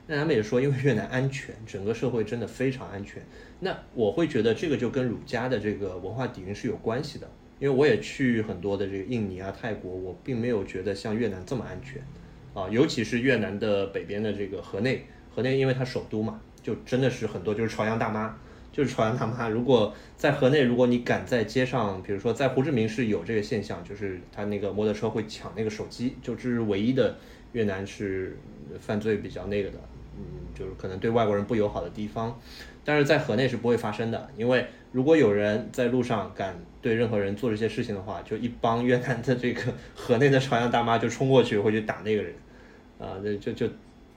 那南美说：“因为越南安全，整个社会真的非常安全。”那我会觉得这个就跟儒家的这个文化底蕴是有关系的。因为我也去很多的这个印尼啊、泰国，我并没有觉得像越南这么安全，啊，尤其是越南的北边的这个河内，河内因为它首都嘛，就真的是很多就是朝阳大妈，就是朝阳大妈。如果在河内，如果你敢在街上，比如说在胡志明市有这个现象，就是他那个摩托车会抢那个手机，就这是唯一的越南是犯罪比较那个的，嗯，就是可能对外国人不友好的地方。但是在河内是不会发生的，因为如果有人在路上敢对任何人做这些事情的话，就一帮越南的这个河内的朝阳大妈就冲过去会去打那个人，啊，这就就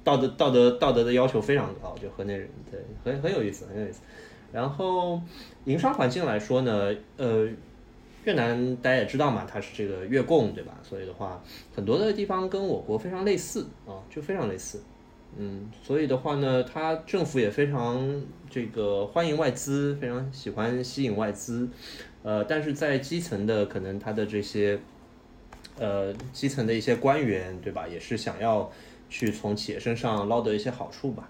道德道德道德的要求非常高，就河内人对很很有意思，很有意思。然后营商环境来说呢，呃，越南大家也知道嘛，它是这个越共对吧？所以的话，很多的地方跟我国非常类似啊，就非常类似。嗯，所以的话呢，它政府也非常这个欢迎外资，非常喜欢吸引外资，呃，但是在基层的可能它的这些，呃，基层的一些官员，对吧，也是想要去从企业身上捞得一些好处吧，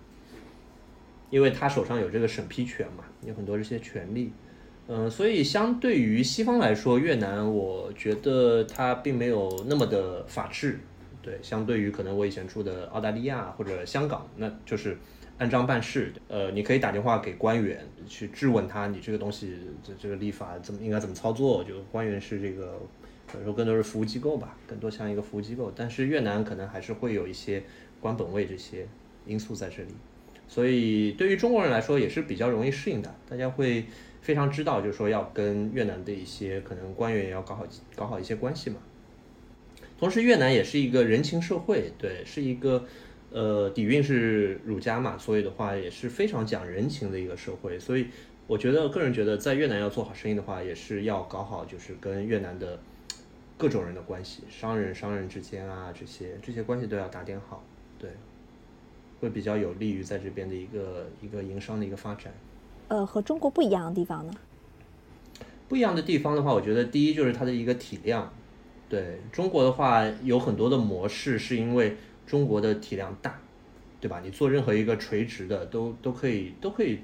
因为他手上有这个审批权嘛，有很多这些权利，嗯、所以相对于西方来说，越南我觉得它并没有那么的法治，对，相对于可能我以前住的澳大利亚或者香港，那就是按章办事。呃，你可以打电话给官员去质问他，你这个东西这这个立法怎么应该怎么操作？就官员是这个，或者说更多是服务机构吧，更多像一个服务机构。但是越南可能还是会有一些官本位这些因素在这里，所以对于中国人来说也是比较容易适应的，大家会非常知道，就是说要跟越南的一些可能官员也要搞好搞好一些关系嘛。同时，越南也是一个人情社会，对，是一个呃底蕴是儒家嘛，所以的话也是非常讲人情的一个社会。所以我觉得个人觉得，在越南要做好生意的话，也是要搞好就是跟越南的各种人的关系，商人商人之间啊，这些这些关系都要打点好，对，会比较有利于在这边的一个一个营商的一个发展。呃，和中国不一样的地方呢？不一样的地方的话，我觉得第一就是它的一个体量。对中国的话，有很多的模式是因为中国的体量大，对吧？你做任何一个垂直的都都可以都可以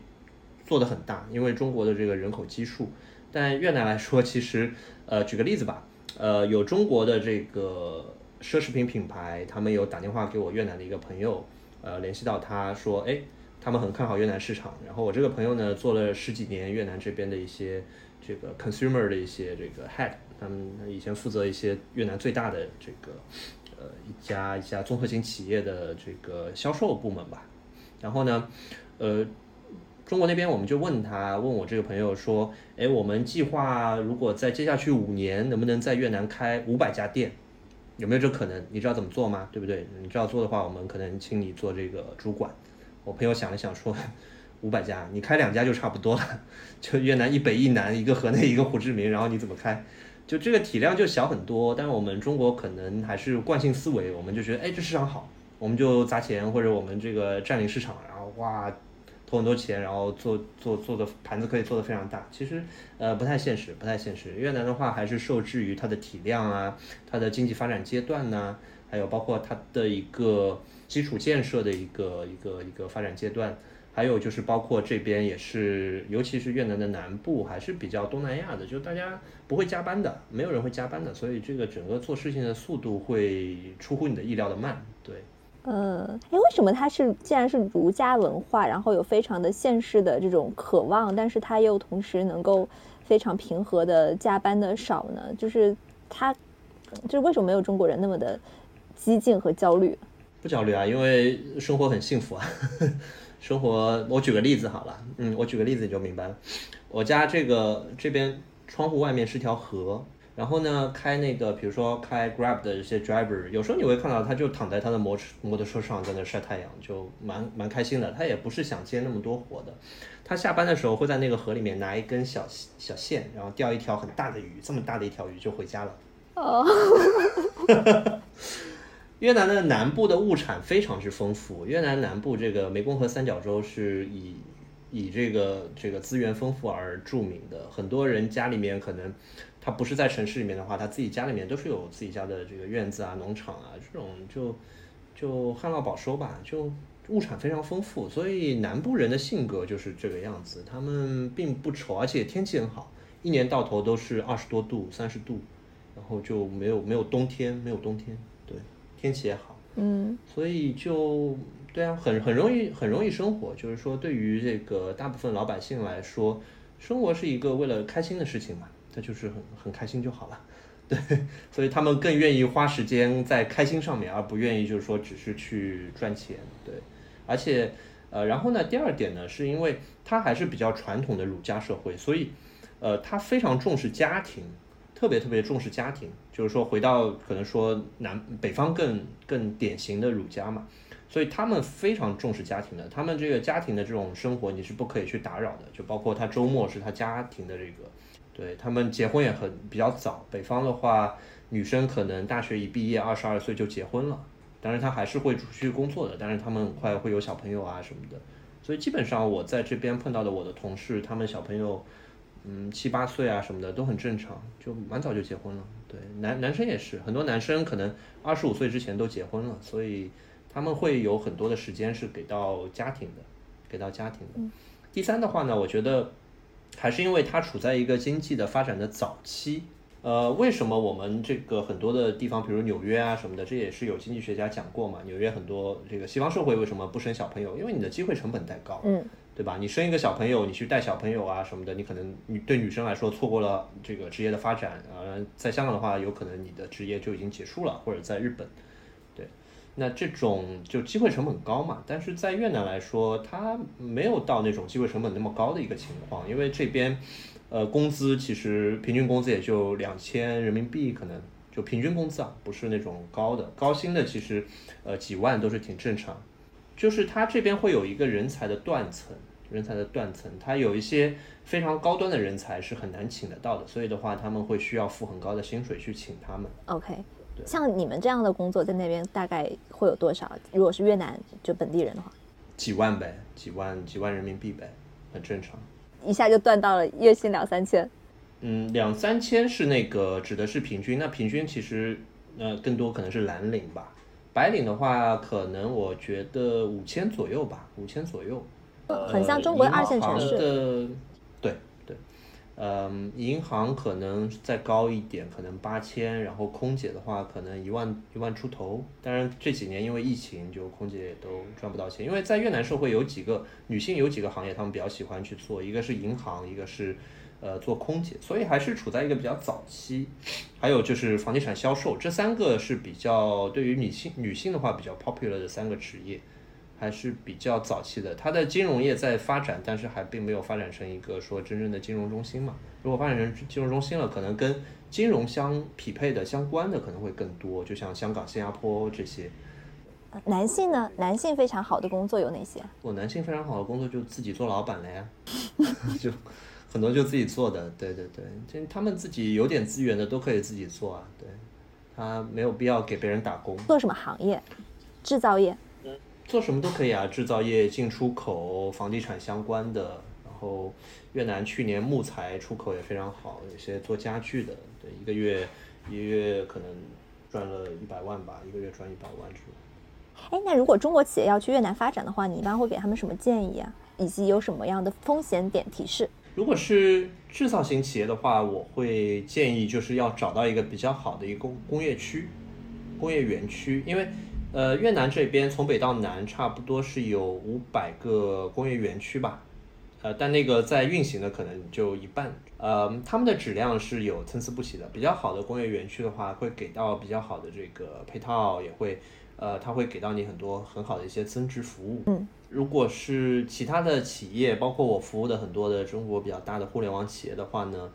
做得很大，因为中国的这个人口基数。但越南来说，其实呃，举个例子吧，呃，有中国的这个奢侈品品牌，他们有打电话给我越南的一个朋友，呃，联系到他说，哎，他们很看好越南市场。然后我这个朋友呢，做了十几年越南这边的一些这个 consumer 的一些这个 head，他们以前负责一些越南最大的这个呃一家一家综合型企业的这个销售部门吧。然后呢，呃，中国那边我们就问他，问我这个朋友说，哎，我们计划如果在接下去五年，能不能在越南开五百家店？有没有这可能？你知道怎么做吗？对不对？你知道做的话，我们可能请你做这个主管，我朋友想了想说，五百家，你开两家就差不多了。就越南一北一南，一个河内，一个胡志明，然后你怎么开？就这个体量就小很多。但是我们中国可能还是惯性思维，我们就觉得，哎，这市场好，我们就砸钱，或者我们这个占领市场，然后哇，投很多钱，然后做做做的盘子可以做得非常大。其实呃不太现实，不太现实。越南的话还是受制于它的体量啊，它的经济发展阶段呢，还有包括它的一个基础建设的一个一个一个发展阶段。还有就是包括这边也是，尤其是越南的南部还是比较东南亚的，就大家不会加班的，没有人会加班的，所以这个整个做事情的速度会出乎你的意料的慢。对，嗯，哎，为什么它是既然是儒家文化，然后有非常的现实的这种渴望，但是它又同时能够非常平和的加班的少呢？就是它，就是为什么没有中国人那么的激进和焦虑？不焦虑啊，因为生活很幸福啊。生活，我举个例子好了，嗯，我举个例子你就明白了。我家这个这边窗户外面是条河，然后呢，开那个比如说开 Grab 的一些 driver，有时候你会看到他就躺在他的摩摩托车上在那晒太阳，就蛮蛮开心的。他也不是想接那么多活的，他下班的时候会在那个河里面拿一根小小线，然后钓一条很大的鱼，这么大的一条鱼就回家了。哦。越南的南部的物产非常之丰富。越南南部这个湄公河三角洲是以以这个这个资源丰富而著名的。很多人家里面可能他不是在城市里面的话，他自己家里面都是有自己家的这个院子啊、农场啊，这种就就旱涝保收吧，就物产非常丰富。所以南部人的性格就是这个样子，他们并不愁，而且天气很好，一年到头都是二十多度、三十度，然后就没有没有冬天，没有冬天。天气也好，嗯，所以就对啊，很很容易很容易生活。就是说，对于这个大部分老百姓来说，生活是一个为了开心的事情嘛，他就是很很开心就好了。对，所以他们更愿意花时间在开心上面，而不愿意就是说只是去赚钱。对，而且呃，然后呢，第二点呢，是因为他还是比较传统的儒家社会，所以呃，他非常重视家庭。特别特别重视家庭，就是说回到可能说南北方更更典型的儒家嘛，所以他们非常重视家庭的，他们这个家庭的这种生活你是不可以去打扰的，就包括他周末是他家庭的这个，对他们结婚也很比较早，北方的话女生可能大学一毕业二十二岁就结婚了，当然她还是会出去工作的，但是他们很快会有小朋友啊什么的，所以基本上我在这边碰到的我的同事，他们小朋友。嗯，七八岁啊什么的都很正常，就蛮早就结婚了。对，男男生也是，很多男生可能二十五岁之前都结婚了，所以他们会有很多的时间是给到家庭的，给到家庭的。第三的话呢，我觉得还是因为它处在一个经济的发展的早期。呃，为什么我们这个很多的地方，比如纽约啊什么的，这也是有经济学家讲过嘛？纽约很多这个西方社会为什么不生小朋友？因为你的机会成本太高。嗯。对吧？你生一个小朋友，你去带小朋友啊什么的，你可能女对女生来说错过了这个职业的发展。呃，在香港的话，有可能你的职业就已经结束了，或者在日本，对，那这种就机会成本高嘛。但是在越南来说，它没有到那种机会成本那么高的一个情况，因为这边，呃，工资其实平均工资也就两千人民币，可能就平均工资啊，不是那种高的，高薪的其实，呃，几万都是挺正常。就是它这边会有一个人才的断层。人才的断层，他有一些非常高端的人才是很难请得到的，所以的话他们会需要付很高的薪水去请他们。OK，像你们这样的工作在那边大概会有多少？如果是越南就本地人的话，几万呗，几万几万人民币呗，很正常。一下就断到了月薪两三千。嗯，两三千是那个指的是平均，那平均其实呃更多可能是蓝领吧，白领的话可能我觉得五千左右吧，五千左右。很像中国二线城市的，对对，嗯，银行可能再高一点，可能八千，然后空姐的话可能一万一万出头。当然这几年因为疫情，就空姐也都赚不到钱。因为在越南社会有几个女性有几个行业，她们比较喜欢去做，一个是银行，一个是呃做空姐，所以还是处在一个比较早期。还有就是房地产销售，这三个是比较对于女性女性的话比较 popular 的三个职业。还是比较早期的，它的金融业在发展，但是还并没有发展成一个说真正的金融中心嘛。如果发展成金融中心了，可能跟金融相匹配的、相关的可能会更多，就像香港、新加坡这些。男性呢？男性非常好的工作有哪些？我男性非常好的工作就自己做老板了呀，就很多就自己做的，对对对，就他们自己有点资源的都可以自己做啊，对，他没有必要给别人打工。做什么行业？制造业？做什么都可以啊，制造业、进出口、房地产相关的。然后越南去年木材出口也非常好，有些做家具的，对，一个月一个月可能赚了一百万吧，一个月赚一百万这种。哎，那如果中国企业要去越南发展的话，你一般会给他们什么建议啊？以及有什么样的风险点提示？如果是制造型企业的话，我会建议就是要找到一个比较好的一个工工业区、工业园区，因为呃越南这边从北到南差不多是有五百个工业园区吧，呃，但那个在运行的可能就一半，呃，他们的质量是有参差不齐的。比较好的工业园区的话，会给到比较好的这个配套，也会。呃，他会给到你很多很好的一些增值服务。嗯，如果是其他的企业，包括我服务的很多的中国比较大的互联网企业的话呢，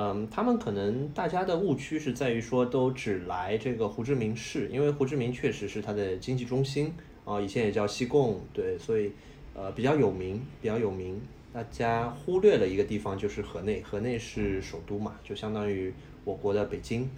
嗯，他们可能大家的误区是在于说都只来这个胡志明市，因为胡志明确实是它的经济中心啊，以前也叫西贡，对，所以呃比较有名，比较有名。大家忽略了一个地方就是河内，河内是首都嘛，就相当于我国的北京。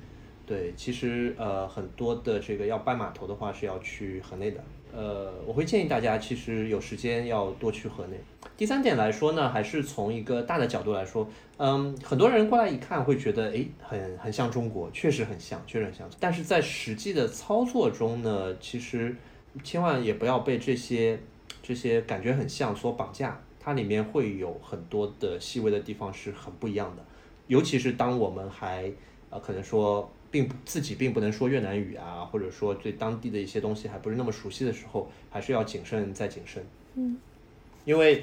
对，其实呃很多的这个要办码头的话是要去河内的，呃，我会建议大家其实有时间要多去河内。第三点来说呢，还是从一个大的角度来说，嗯，很多人过来一看会觉得，哎，很很像中国，确实很像，确实很像。但是在实际的操作中呢，其实千万也不要被这些这些感觉很像所绑架，它里面会有很多的细微的地方是很不一样的，尤其是当我们还呃可能说。并不自己并不能说越南语啊，或者说对当地的一些东西还不是那么熟悉的时候，还是要谨慎再谨慎。嗯，因为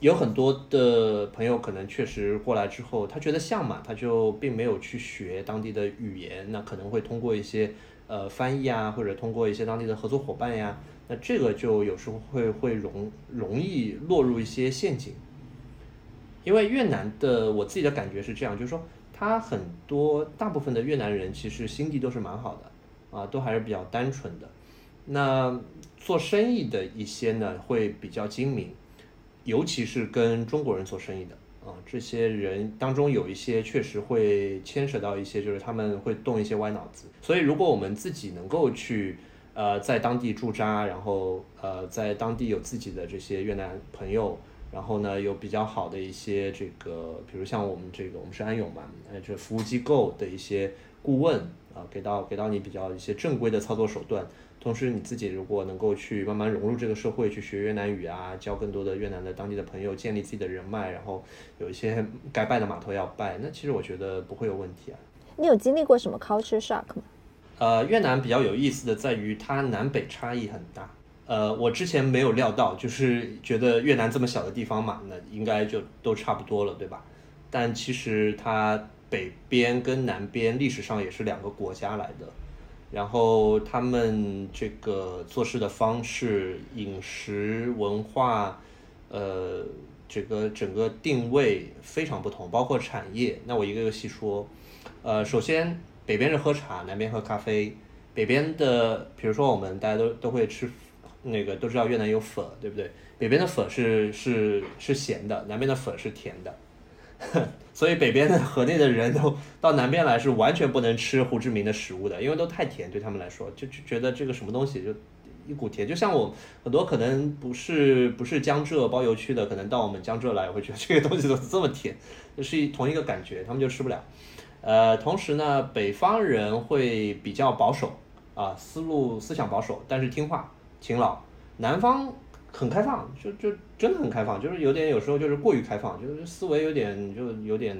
有很多的朋友可能确实过来之后，他觉得像嘛，他就并没有去学当地的语言，那可能会通过一些呃翻译啊，或者通过一些当地的合作伙伴呀，那这个就有时候会会容容易落入一些陷阱。因为越南的我自己的感觉是这样，就是说。他很多大部分的越南人其实心地都是蛮好的，啊，都还是比较单纯的。那做生意的一些呢，会比较精明，尤其是跟中国人做生意的啊，这些人当中有一些确实会牵扯到一些，就是他们会动一些歪脑子。所以如果我们自己能够去呃在当地驻扎，然后呃在当地有自己的这些越南朋友。然后呢，有比较好的一些这个，比如像我们这个，我们是安永嘛，呃，这服务机构的一些顾问啊，给到给到你比较一些正规的操作手段。同时，你自己如果能够去慢慢融入这个社会，去学越南语啊，交更多的越南的当地的朋友，建立自己的人脉，然后有一些该拜的码头要拜，那其实我觉得不会有问题啊。你有经历过什么 culture shock 吗？呃，越南比较有意思的在于它南北差异很大。呃，我之前没有料到，就是觉得越南这么小的地方嘛，那应该就都差不多了，对吧？但其实它北边跟南边历史上也是两个国家来的，然后他们这个做事的方式、饮食文化，呃，这个整个定位非常不同，包括产业。那我一个个细说，呃，首先北边是喝茶，南边喝咖啡。北边的，比如说我们大家都都会吃。那个都知道越南有粉，对不对？北边的粉是是是咸的，南边的粉是甜的，所以北边的河内的人都到南边来是完全不能吃胡志明的食物的，因为都太甜，对他们来说就就觉得这个什么东西就一股甜，就像我很多可能不是不是江浙包邮区的，可能到我们江浙来会觉得这个东西怎么这么甜，就是同一个感觉，他们就吃不了。呃，同时呢，北方人会比较保守啊，思路思想保守，但是听话。勤劳，南方很开放，就就真的很开放，就是有点有时候就是过于开放，就是思维有点就有点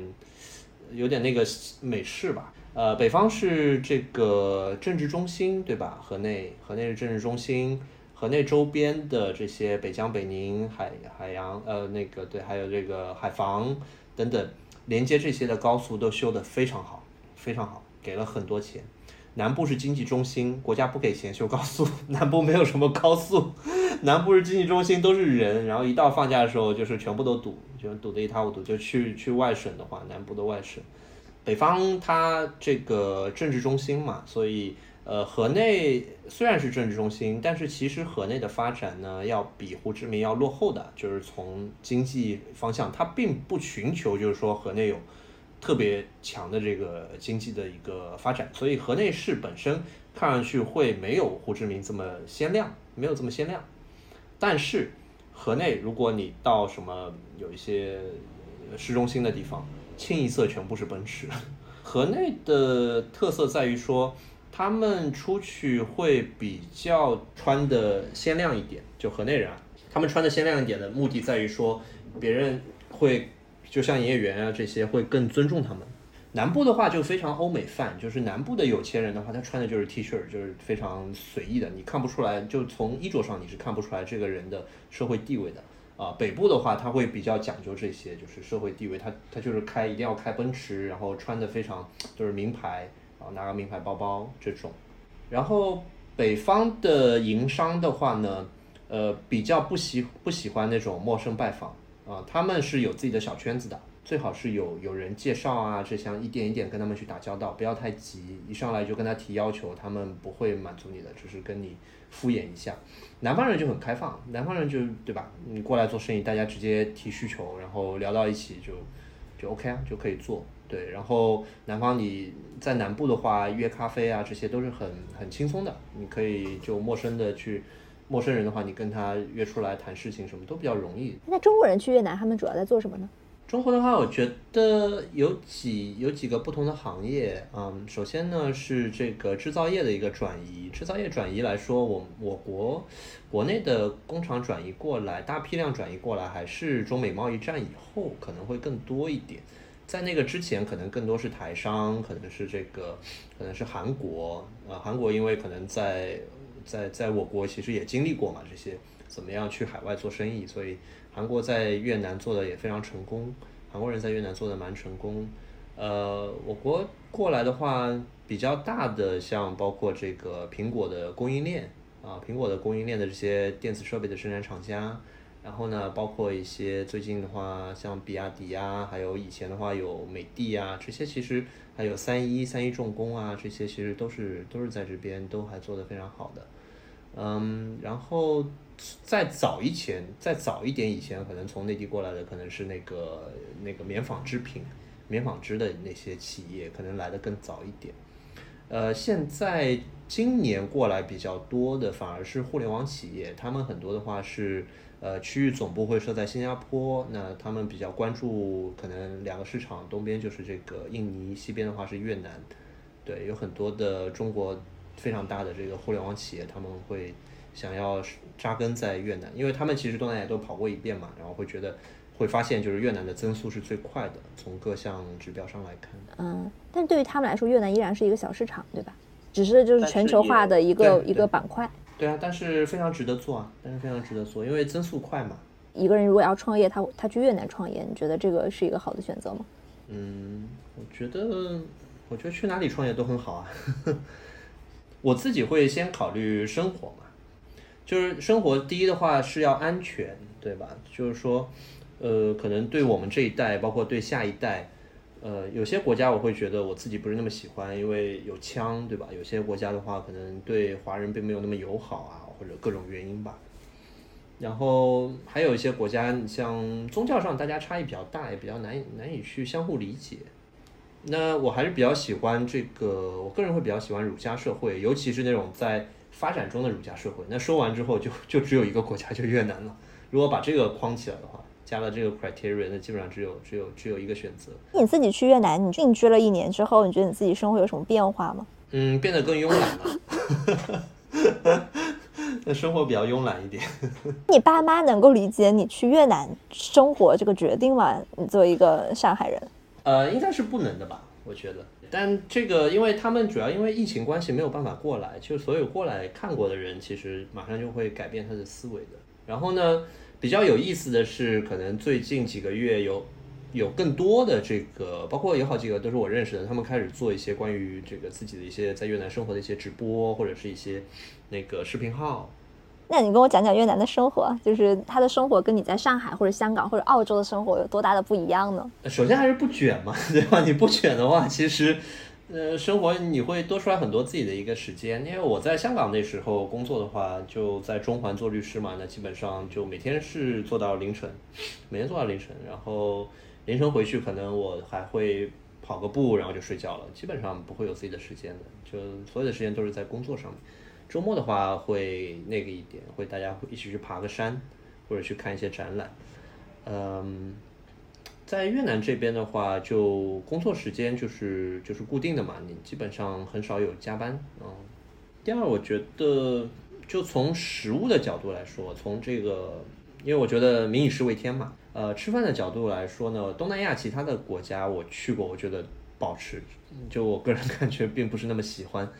有点那个美式吧。呃，北方是这个政治中心，对吧？河内，河内是政治中心，河内周边的这些北疆、北宁、海海洋，呃，那个对，还有这个海防等等连接这些的高速都修得非常好，非常好，给了很多钱。南部是经济中心，国家不给钱修高速，南部没有什么高速。南部是经济中心，都是人，然后一到放假的时候，就是全部都堵，就堵得一塌糊涂。就去去外省的话，南部的外省，北方它这个政治中心嘛，所以呃，河内虽然是政治中心，但是其实河内的发展呢，要比胡志明要落后的，就是从经济方向，它并不寻求就是说河内有特别强的这个经济的一个发展，所以河内市本身看上去会没有胡志明这么鲜亮，没有这么鲜亮。但是河内，如果你到什么有一些市中心的地方，清一色全部是奔驰。河内的特色在于说。他们出去会比较穿的鲜亮一点，就河内人啊，他们穿的鲜亮一点的目的在于说，别人会就像营业员啊这些会更尊重他们。南部的话就非常欧美范，就是南部的有钱人的话，他穿的就是 T 恤，就是非常随意的，你看不出来，就从衣着上你是看不出来这个人的社会地位的啊。北部的话，他会比较讲究这些，就是社会地位，他他就是开一定要开奔驰，然后穿的非常就是名牌。啊，拿个名牌包包这种，然后北方的营商的话呢，呃，比较不喜不喜欢那种陌生拜访啊，他们是有自己的小圈子的，最好是有有人介绍啊，这像一点一点跟他们去打交道，不要太急，一上来就跟他提要求，他们不会满足你的，只是跟你敷衍一下。南方人就很开放，南方人就对吧？你过来做生意，大家直接提需求，然后聊到一起就就 OK 啊，就可以做。对，然后南方你在南部的话，约咖啡啊，这些都是很很轻松的。你可以就陌生的去，陌生人的话，你跟他约出来谈事情，什么都比较容易。那中国人去越南，他们主要在做什么呢？中国的话，我觉得有几有几个不同的行业。嗯，首先呢是这个制造业的一个转移。制造业转移来说，我我国国内的工厂转移过来，大批量转移过来，还是中美贸易战以后可能会更多一点。在那个之前，可能更多是台商，可能是这个，可能是韩国呃。韩国因为可能在在在我国其实也经历过嘛，这些怎么样去海外做生意，所以韩国在越南做的也非常成功。韩国人在越南做的蛮成功。呃，我国过来的话，比较大的像包括这个苹果的供应链啊，苹果的供应链的这些电子设备的生产厂家。然后呢，包括一些最近的话，像比亚迪啊，还有以前的话有美的啊，这些其实还有三一、三一重工啊，这些其实都是都是在这边都还做得非常好的。嗯，然后再早一前，再早一点以前，可能从内地过来的可能是那个那个棉纺织品、棉纺织的那些企业，可能来的更早一点。呃，现在今年过来比较多的反而是互联网企业，他们很多的话是。呃，区域总部会设在新加坡，那他们比较关注可能两个市场，东边就是这个印尼，西边的话是越南，对，有很多的中国非常大的这个互联网企业，他们会想要扎根在越南，因为他们其实东南亚都跑过一遍嘛，然后会觉得会发现就是越南的增速是最快的，从各项指标上来看。嗯，但对于他们来说，越南依然是一个小市场，对吧？只是就是全球化的一个一个板块。对啊，但是非常值得做啊，但是非常值得做，因为增速快嘛。一个人如果要创业，他他去越南创业，你觉得这个是一个好的选择吗？嗯，我觉得，我觉得去哪里创业都很好啊。我自己会先考虑生活嘛，就是生活第一的话是要安全，对吧？就是说，呃，可能对我们这一代，包括对下一代。呃，有些国家我会觉得我自己不是那么喜欢，因为有枪，对吧？有些国家的话，可能对华人并没有那么友好啊，或者各种原因吧。然后还有一些国家，像宗教上大家差异比较大，也比较难以难以去相互理解。那我还是比较喜欢这个，我个人会比较喜欢儒家社会，尤其是那种在发展中的儒家社会。那说完之后，就就只有一个国家，就越南了。如果把这个框起来的话。加了这个 criteria，那基本上只有只有只有一个选择。你自己去越南，你定居了一年之后，你觉得你自己生活有什么变化吗？嗯，变得更慵懒了。那生活比较慵懒一点。你爸妈能够理解你去越南生活这个决定吗？你作为一个上海人，呃，应该是不能的吧？我觉得。但这个，因为他们主要因为疫情关系没有办法过来，就所有过来看过的人，其实马上就会改变他的思维的。然后呢？比较有意思的是，可能最近几个月有有更多的这个，包括有好几个都是我认识的，他们开始做一些关于这个自己的一些在越南生活的一些直播，或者是一些那个视频号。那你跟我讲讲越南的生活，就是他的生活跟你在上海或者香港或者澳洲的生活有多大的不一样呢？首先还是不卷嘛，对吧？你不卷的话，其实呃，生活你会多出来很多自己的一个时间。因为我在香港那时候工作的话，就在中环做律师嘛，那基本上就每天是做到凌晨，每天做到凌晨，然后凌晨回去可能我还会跑个步，然后就睡觉了，基本上不会有自己的时间的，就所有的时间都是在工作上面。周末的话会那个一点，会大家会一起去爬个山，或者去看一些展览，嗯。在越南这边的话，就工作时间就是就是固定的嘛，你基本上很少有加班嗯。第二，我觉得就从食物的角度来说，从这个，因为我觉得民以食为天嘛，呃，吃饭的角度来说呢，东南亚其他的国家我去过，我觉得不好吃，就我个人 感觉并不是那么喜欢。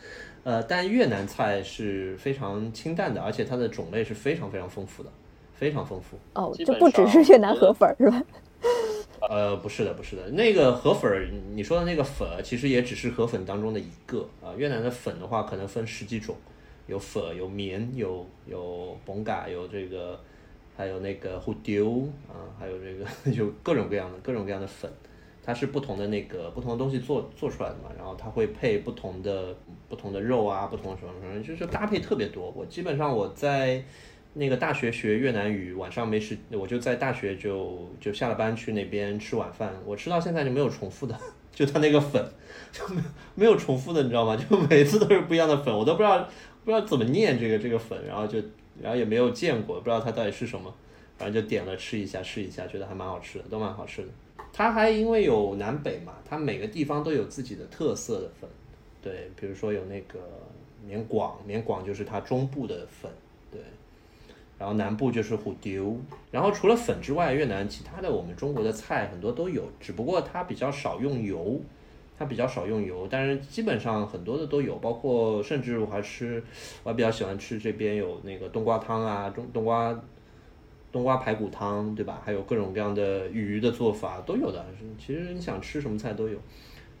呃，但越南菜是非常清淡的，而且它的种类是非常非常丰富的，非常丰富。哦，就不只是越南河粉是吧？呃，不是的，不是的，那个河粉儿，你说的那个粉，其实也只是河粉当中的一个啊。越南的粉的话，可能分十几种，有粉，有棉，有有崩嘎，有这个，还有那个胡丢啊，还有这个，有各种各样的各种各样的粉，它是不同的那个不同的东西做做出来的嘛，然后它会配不同的不同的肉啊，不同的什么什么，就是搭配特别多。我基本上我在。那个大学学越南语，晚上没事，我就在大学就就下了班去那边吃晚饭。我吃到现在就没有重复的，就他那个粉就没没有重复的，你知道吗？就每次都是不一样的粉，我都不知道不知道怎么念这个这个粉，然后就然后也没有见过，不知道它到底是什么，反正就点了吃一下试一下，觉得还蛮好吃的，都蛮好吃的。它还因为有南北嘛，它每个地方都有自己的特色的粉，对，比如说有那个缅广，缅广就是它中部的粉，然后南部就是虎丢，然后除了粉之外，越南其他的我们中国的菜很多都有，只不过它比较少用油，它比较少用油，但是基本上很多的都有，包括甚至我还吃，我还比较喜欢吃这边有那个冬瓜汤啊，冬冬瓜冬瓜排骨汤，对吧？还有各种各样的鱼的做法都有的，其实你想吃什么菜都有。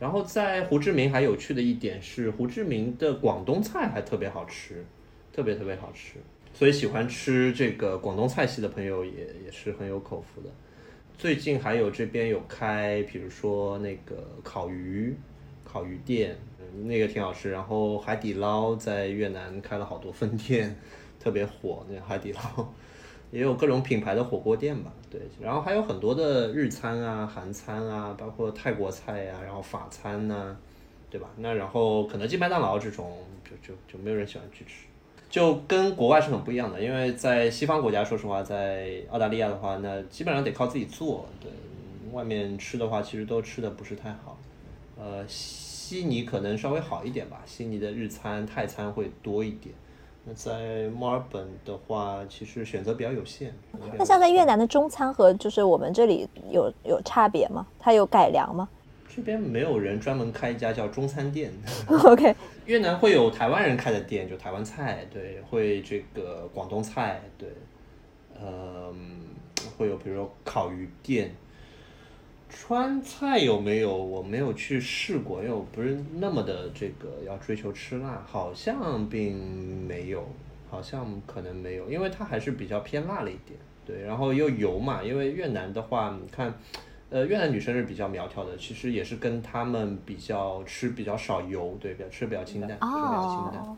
然后在胡志明还有趣的一点是，胡志明的广东菜还特别好吃，特别特别好吃。所以喜欢吃这个广东菜系的朋友也也是很有口福的。最近还有这边有开，比如说那个烤鱼，烤鱼店，那个挺好吃。然后海底捞在越南开了好多分店，特别火。那海底捞也有各种品牌的火锅店吧，对。然后还有很多的日餐啊、韩餐啊，包括泰国菜呀，然后法餐呐，对吧？那然后肯德基、麦当劳这种，就就就没有人喜欢去吃。就跟国外是很不一样的，因为在西方国家，说实话，在澳大利亚的话，那基本上得靠自己做。对，外面吃的话，其实都吃的不是太好。呃，悉尼可能稍微好一点吧，悉尼的日餐、泰餐会多一点。那在墨尔本的话，其实选择比较有限。那像在越南的中餐和就是我们这里有有差别吗？它有改良吗？这边没有人专门开一家叫中餐店。OK。越南会有台湾人开的店，就台湾菜，对，会这个广东菜，对，呃，会有比如说烤鱼店。川菜有没有？我没有去试过，因为我不是那么的这个要追求吃辣，好像并没有，好像可能没有，因为它还是比较偏辣了一点，对，然后又油嘛，因为越南的话，你看。呃，越南女生是比较苗条的，其实也是跟她们比较吃比较少油，对，比较吃比较清淡，吃比较清淡，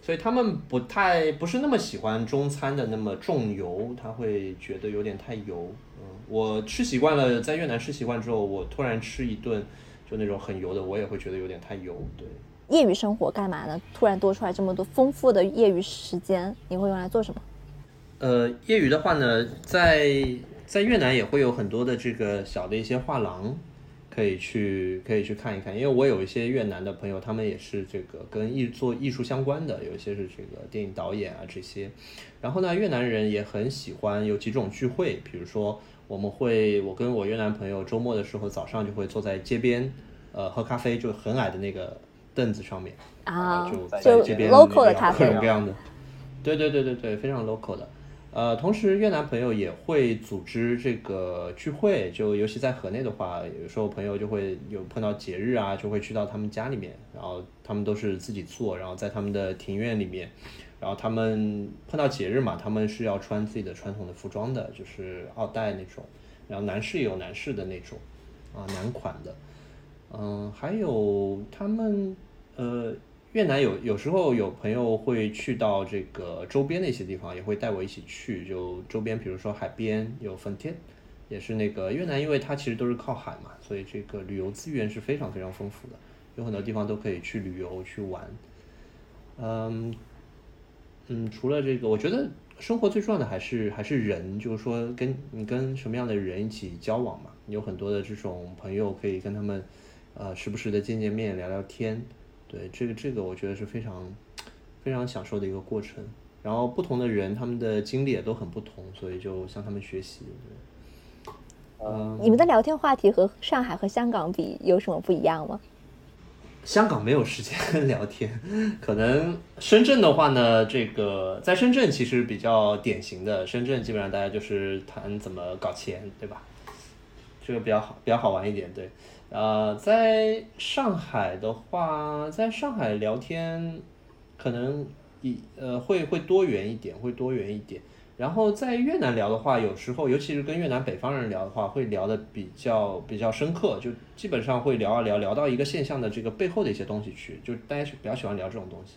所以他们不太不是那么喜欢中餐的那么重油，他会觉得有点太油。嗯，我吃习惯了，在越南吃习惯之后，我突然吃一顿就那种很油的，我也会觉得有点太油。对，业余生活干嘛呢？突然多出来这么多丰富的业余时间，你会用来做什么？呃，业余的话呢，在。在越南也会有很多的这个小的一些画廊，可以去可以去看一看。因为我有一些越南的朋友，他们也是这个跟艺做艺术相关的，有一些是这个电影导演啊这些。然后呢，越南人也很喜欢有几种聚会，比如说我们会我跟我越南朋友周末的时候早上就会坐在街边，呃，喝咖啡，就很矮的那个凳子上面啊，就在街边，local 的咖啡，各种各样的，对对对对对，非常 local 的。呃，同时越南朋友也会组织这个聚会，就尤其在河内的话，有时候朋友就会有碰到节日啊，就会去到他们家里面，然后他们都是自己做，然后在他们的庭院里面，然后他们碰到节日嘛，他们是要穿自己的传统的服装的，就是奥黛那种，然后男士也有男士的那种，啊男款的，嗯，还有他们呃越南有有时候有朋友会去到这个周边的一些地方，也会带我一起去，就周边比如说海边有粉天。也是那个越南，因为它其实都是靠海嘛，所以这个旅游资源是非常非常丰富的，有很多地方都可以去旅游去玩。嗯嗯，除了这个，我觉得生活最重要的还是还是人，就是说跟你跟什么样的人一起交往嘛，有很多的这种朋友可以跟他们呃时不时的见见面聊聊天，对这个这个我觉得是非常非常享受的一个过程。然后不同的人，他们的经历也都很不同，所以就向他们学习。嗯，你们的聊天话题和上海和香港比有什么不一样吗？香港没有时间 聊天，可能深圳的话呢，这个在深圳其实比较典型的，深圳基本上大家就是谈怎么搞钱，对吧？这个比较好，比较好玩一点，对。呃，在上海的话，在上海聊天可能一呃会会多元一点，会多元一点。然后在越南聊的话，有时候尤其是跟越南北方人聊的话，会聊的比较比较深刻，就基本上会聊啊聊聊到一个现象的这个背后的一些东西去，就大家比较喜欢聊这种东西。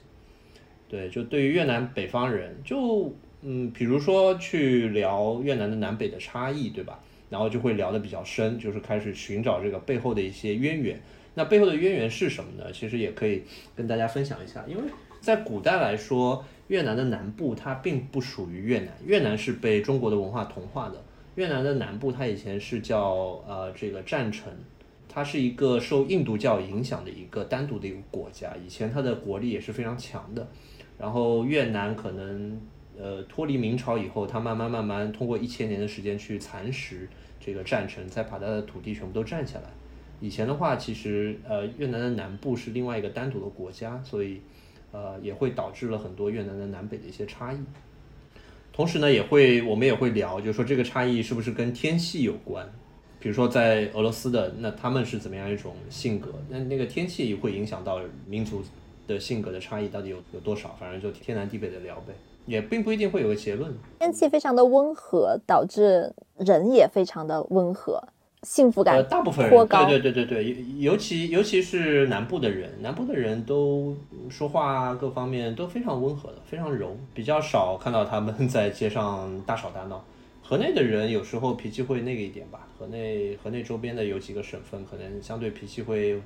对，就对于越南北方人，就嗯，比如说去聊越南的南北的差异，对吧？然后就会聊的比较深，就是开始寻找这个背后的一些渊源。那背后的渊源是什么呢？其实也可以跟大家分享一下，因为在古代来说。越南的南部它并不属于越南，越南是被中国的文化同化的。越南的南部它以前是叫呃这个占城，它是一个受印度教影响的一个单独的一个国家，以前它的国力也是非常强的。然后越南可能呃脱离明朝以后，它慢慢慢慢通过一千年的时间去蚕食这个占城，再把它的土地全部都占下来。以前的话，其实呃越南的南部是另外一个单独的国家，所以。呃，也会导致了很多越南的南北的一些差异。同时呢，也会我们也会聊，就是说这个差异是不是跟天气有关？比如说在俄罗斯的，那他们是怎么样一种性格？那那个天气会影响到民族的性格的差异到底有有多少？反正就天南地北的聊呗，也并不一定会有个结论。天气非常的温和，导致人也非常的温和。幸福感大部分人对对对对对，尤其尤其是南部的人，南部的人都说话各方面都非常温和的，非常柔，比较少看到他们在街上大吵大闹。河内的人有时候脾气会那个一点吧，河内河内周边的有几个省份可能相对脾气会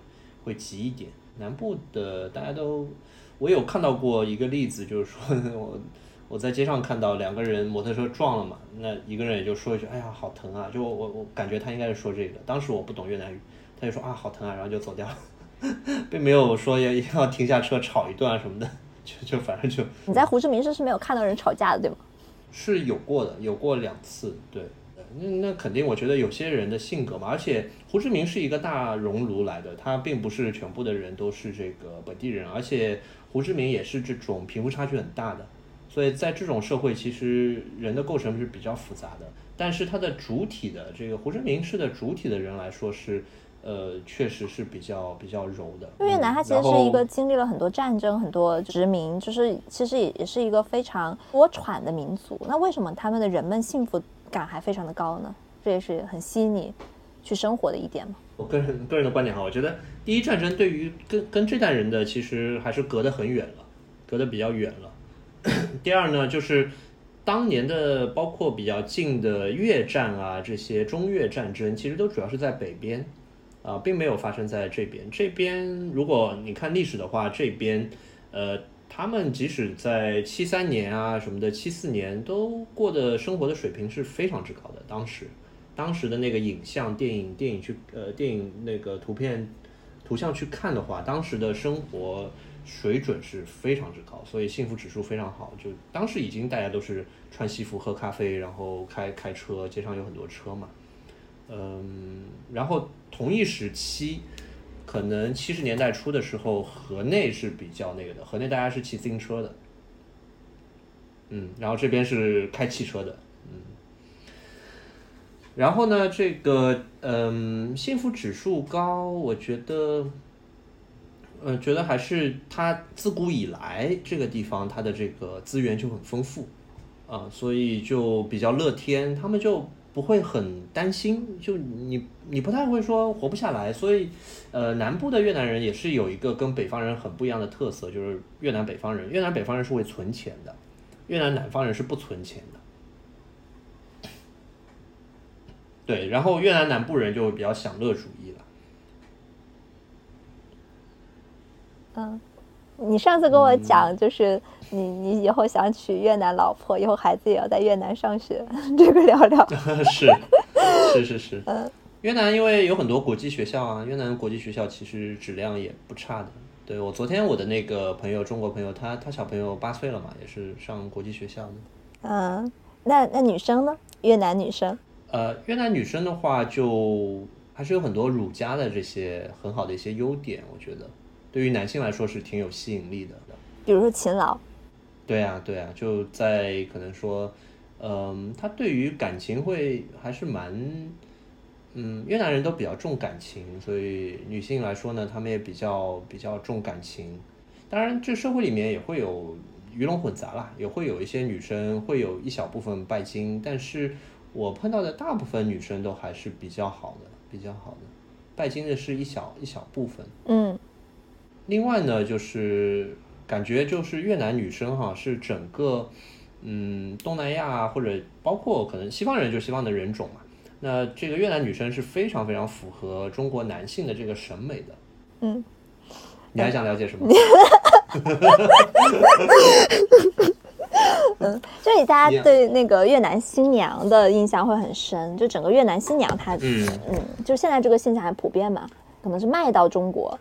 会急一点。南部的大家都，我有看到过一个例子，就是说 我。我在街上看到两个人摩托车撞了嘛，那一个人也就说一句：“哎呀，好疼啊！”就我我感觉他应该是说这个。当时我不懂越南语，他就说：“啊，好疼啊！”然后就走掉了，并没有说要 要停下车吵一段什么的，就就反正就。你在胡志明市是没有看到人吵架的，对吗？是有过的，有过两次。对，那那肯定，我觉得有些人的性格嘛，而且胡志明是一个大熔炉来的，他并不是全部的人都是这个本地人，而且胡志明也是这种贫富差距很大的。所以在这种社会，其实人的构成是比较复杂的，但是它的主体的这个胡志明市的主体的人来说是，呃，确实是比较比较柔的。越南它其实是一个经历了很多战争、很多殖民，就是其实也也是一个非常多舛的民族。那为什么他们的人们幸福感还非常的高呢？这也是很吸引你去生活的一点嘛。我个人个人的观点哈，我觉得第一战争对于跟跟这代人的其实还是隔得很远了，隔得比较远了。第二呢，就是当年的包括比较近的越战啊，这些中越战争，其实都主要是在北边，啊，并没有发生在这边。这边如果你看历史的话，这边，呃，他们即使在七三年啊什么的，七四年都过的生活的水平是非常之高的。当时，当时的那个影像、电影、电影去呃电影那个图片、图像去看的话，当时的生活。水准是非常之高，所以幸福指数非常好。就当时已经大家都是穿西服喝咖啡，然后开开车，街上有很多车嘛。嗯，然后同一时期，可能七十年代初的时候，河内是比较那个的，河内大家是骑自行车的。嗯，然后这边是开汽车的。嗯，然后呢，这个嗯，幸福指数高，我觉得。嗯，觉得还是它自古以来这个地方它的这个资源就很丰富，啊，所以就比较乐天。他们就不会很担心，就你你不太会说活不下来。所以，呃，南部的越南人也是有一个跟北方人很不一样的特色，就是越南北方人，越南北方人是会存钱的，越南南方人是不存钱的。对，然后越南南部人就比较享乐主义了。嗯，你上次跟我讲，就是你你以后想娶越南老婆，以后孩子也要在越南上学，这个聊聊。是是是是。嗯，越南因为有很多国际学校啊，越南国际学校其实质量也不差的。对我昨天我的那个朋友，中国朋友，他他小朋友八岁了嘛，也是上国际学校的。嗯，那那女生呢？越南女生？呃，越南女生的话，就还是有很多儒家的这些很好的一些优点，我觉得。对于男性来说是挺有吸引力的，比如说勤劳。对啊，对啊，就在可能说，嗯，他对于感情会还是蛮，嗯，越南人都比较重感情，所以女性来说呢，她们也比较比较重感情。当然，这社会里面也会有鱼龙混杂啦，也会有一些女生会有一小部分拜金，但是我碰到的大部分女生都还是比较好的，比较好的，拜金的是一小一小部分。嗯。另外呢，就是感觉就是越南女生哈是整个嗯东南亚或者包括可能西方人就西方的人种嘛，那这个越南女生是非常非常符合中国男性的这个审美的。嗯，你还想了解什么？嗯，就以大家对那个越南新娘的印象会很深，就整个越南新娘她嗯嗯，就现在这个现象还普遍嘛，可能是卖到中国。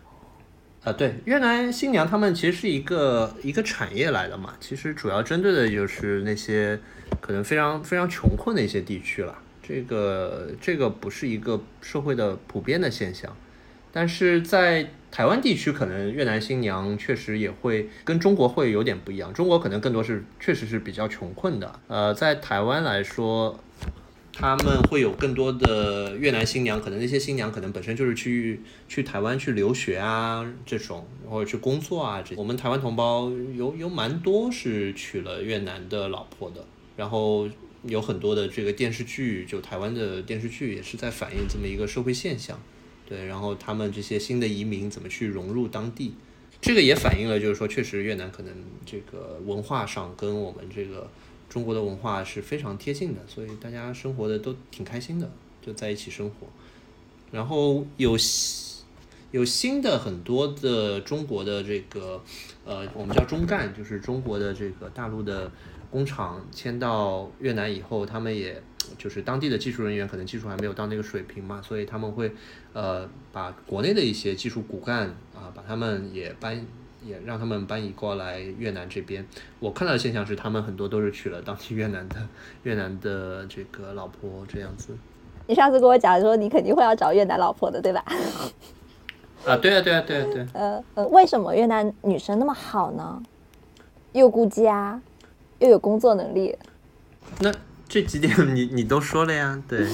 啊，对，越南新娘他们其实是一个一个产业来的嘛，其实主要针对的就是那些可能非常非常穷困的一些地区了。这个这个不是一个社会的普遍的现象，但是在台湾地区，可能越南新娘确实也会跟中国会有点不一样。中国可能更多是确实是比较穷困的，呃，在台湾来说。他们会有更多的越南新娘，可能那些新娘可能本身就是去去台湾去留学啊，这种或者去工作啊。这我们台湾同胞有有蛮多是娶了越南的老婆的，然后有很多的这个电视剧，就台湾的电视剧也是在反映这么一个社会现象。对，然后他们这些新的移民怎么去融入当地，这个也反映了就是说，确实越南可能这个文化上跟我们这个。中国的文化是非常贴近的，所以大家生活的都挺开心的，就在一起生活。然后有有新的很多的中国的这个呃，我们叫中干，就是中国的这个大陆的工厂迁到越南以后，他们也就是当地的技术人员可能技术还没有到那个水平嘛，所以他们会呃把国内的一些技术骨干啊，把他们也搬。也让他们搬移过来越南这边。我看到的现象是，他们很多都是娶了当地越南的 越南的这个老婆这样子。你上次跟我讲说，你肯定会要找越南老婆的，对吧？啊，对啊，对啊，对啊，对。呃呃，为什么越南女生那么好呢？又顾家，又有工作能力。那这几点你你都说了呀？对。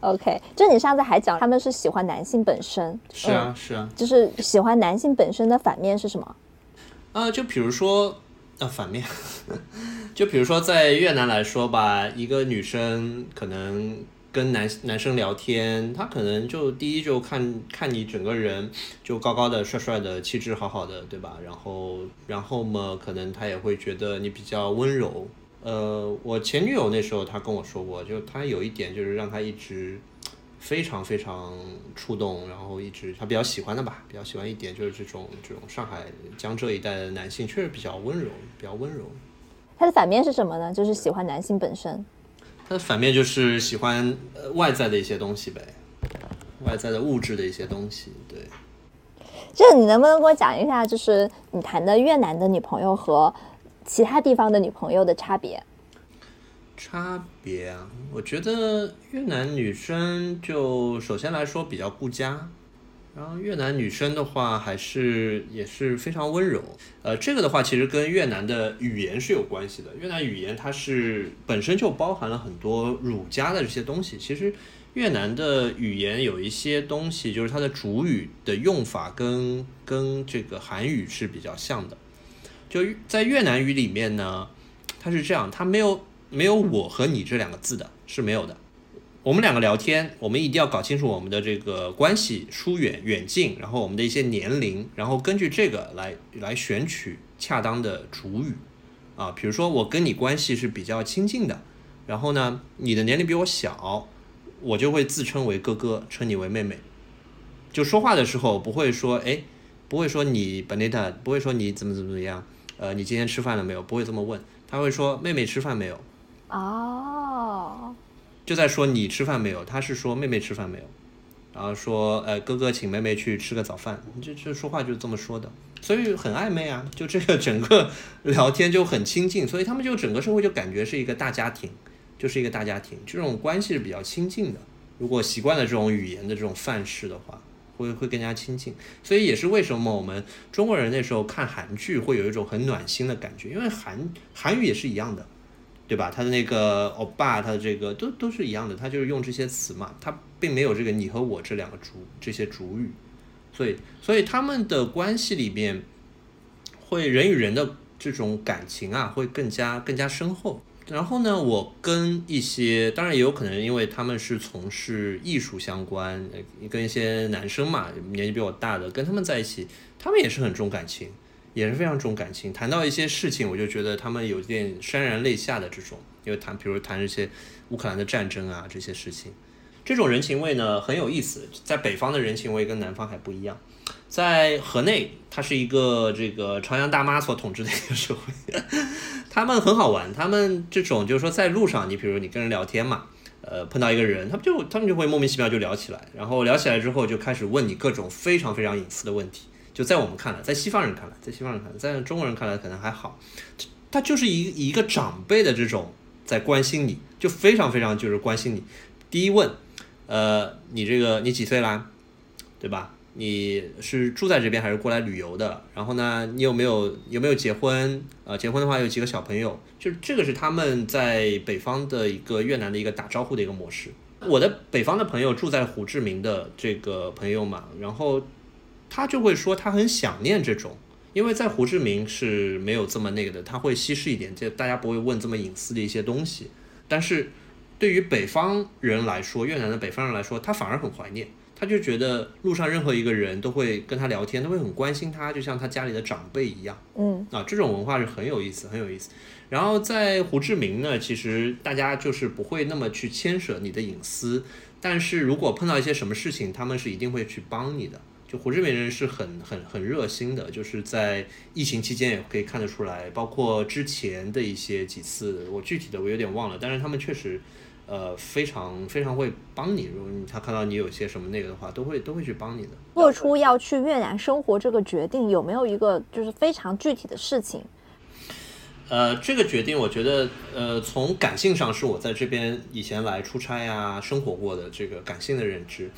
OK，就你上次还讲他们是喜欢男性本身，是啊是啊，就是喜欢男性本身的反面是什么？呃，就比如说，呃，反面，就比如说在越南来说吧，一个女生可能跟男男生聊天，她可能就第一就看看你整个人就高高的、帅帅的、气质好好的，对吧？然后然后嘛，可能她也会觉得你比较温柔。呃，我前女友那时候她跟我说过，就她有一点就是让她一直非常非常触动，然后一直她比较喜欢的吧，比较喜欢一点就是这种这种上海江浙一带的男性确实比较温柔，比较温柔。他的反面是什么呢？就是喜欢男性本身。他的反面就是喜欢呃外在的一些东西呗，外在的物质的一些东西。对。这你能不能给我讲一下，就是你谈的越南的女朋友和？其他地方的女朋友的差别，差别啊，我觉得越南女生就首先来说比较顾家，然后越南女生的话还是也是非常温柔。呃，这个的话其实跟越南的语言是有关系的。越南语言它是本身就包含了很多儒家的这些东西。其实越南的语言有一些东西，就是它的主语的用法跟跟这个韩语是比较像的。就在越南语里面呢，它是这样，它没有没有我和你这两个字的，是没有的。我们两个聊天，我们一定要搞清楚我们的这个关系疏远远近，然后我们的一些年龄，然后根据这个来来选取恰当的主语啊。比如说我跟你关系是比较亲近的，然后呢，你的年龄比我小，我就会自称为哥哥，称你为妹妹。就说话的时候不会说哎，不会说你 Benita，不会说你怎么怎么怎么样，呃，你今天吃饭了没有？不会这么问，他会说妹妹吃饭没有？哦。就在说你吃饭没有，他是说妹妹吃饭没有，然后说呃哥哥请妹妹去吃个早饭，这这说话就是这么说的，所以很暧昧啊，就这个整个聊天就很亲近，所以他们就整个社会就感觉是一个大家庭，就是一个大家庭，这种关系是比较亲近的。如果习惯了这种语言的这种范式的话，会会更加亲近，所以也是为什么我们中国人那时候看韩剧会有一种很暖心的感觉，因为韩韩语也是一样的。对吧？他的那个欧巴，他的这个都都是一样的，他就是用这些词嘛，他并没有这个你和我这两个主这些主语，所以所以他们的关系里面，会人与人的这种感情啊，会更加更加深厚。然后呢，我跟一些，当然也有可能因为他们是从事艺术相关，跟一些男生嘛，年纪比我大的，跟他们在一起，他们也是很重感情。也是非常重感情，谈到一些事情，我就觉得他们有点潸然泪下的这种，因为谈，比如谈这些乌克兰的战争啊这些事情，这种人情味呢很有意思，在北方的人情味跟南方还不一样，在河内，它是一个这个朝阳大妈所统治的一个社会，他们很好玩，他们这种就是说在路上，你比如你跟人聊天嘛，呃，碰到一个人，他们就他们就会莫名其妙就聊起来，然后聊起来之后就开始问你各种非常非常隐私的问题。就在我们看来，在西方人看来，在西方人看来，在中国人看来可能还好，他就是一一个长辈的这种在关心你，就非常非常就是关心你。第一问，呃，你这个你几岁啦，对吧？你是住在这边还是过来旅游的？然后呢，你有没有有没有结婚？呃，结婚的话有几个小朋友？就这个是他们在北方的一个越南的一个打招呼的一个模式。我的北方的朋友住在胡志明的这个朋友嘛，然后。他就会说他很想念这种，因为在胡志明是没有这么那个的，他会稀释一点，就大家不会问这么隐私的一些东西。但是对于北方人来说，越南的北方人来说，他反而很怀念，他就觉得路上任何一个人都会跟他聊天，都会很关心他，就像他家里的长辈一样。嗯，啊，这种文化是很有意思，很有意思。然后在胡志明呢，其实大家就是不会那么去牵涉你的隐私，但是如果碰到一些什么事情，他们是一定会去帮你的。就胡志明人是很很很热心的，就是在疫情期间也可以看得出来，包括之前的一些几次，我具体的我有点忘了，但是他们确实，呃，非常非常会帮你。如果他看到你有些什么那个的话，都会都会去帮你的。做出要去越南生活这个决定，有没有一个就是非常具体的事情？呃，这个决定我觉得，呃，从感性上是我在这边以前来出差呀、生活过的这个感性的认知。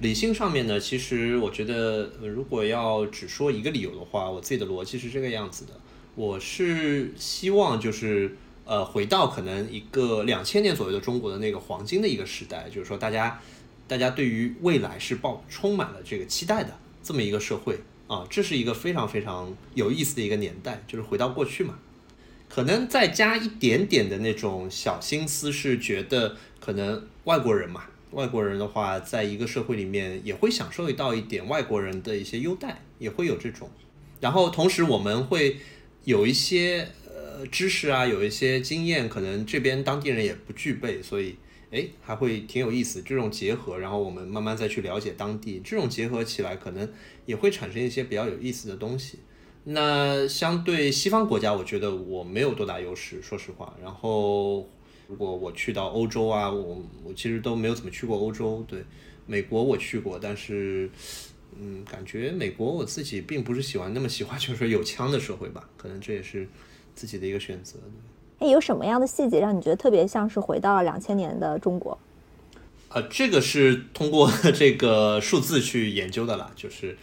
理性上面呢，其实我觉得，如果要只说一个理由的话，我自己的逻辑是这个样子的。我是希望就是呃，回到可能一个两千年左右的中国的那个黄金的一个时代，就是说大家大家对于未来是抱充满了这个期待的这么一个社会啊，这是一个非常非常有意思的一个年代，就是回到过去嘛。可能再加一点点的那种小心思，是觉得可能外国人嘛，外国人的话，在一个社会里面也会享受到一点外国人的一些优待，也会有这种。然后同时我们会有一些呃知识啊，有一些经验，可能这边当地人也不具备，所以哎还会挺有意思。这种结合，然后我们慢慢再去了解当地，这种结合起来，可能也会产生一些比较有意思的东西。那相对西方国家，我觉得我没有多大优势，说实话。然后，如果我去到欧洲啊，我我其实都没有怎么去过欧洲。对，美国我去过，但是，嗯，感觉美国我自己并不是喜欢那么喜欢，就是说有枪的社会吧。可能这也是自己的一个选择。哎，有什么样的细节让你觉得特别像是回到了两千年的中国？呃，这个是通过这个数字去研究的啦，就是。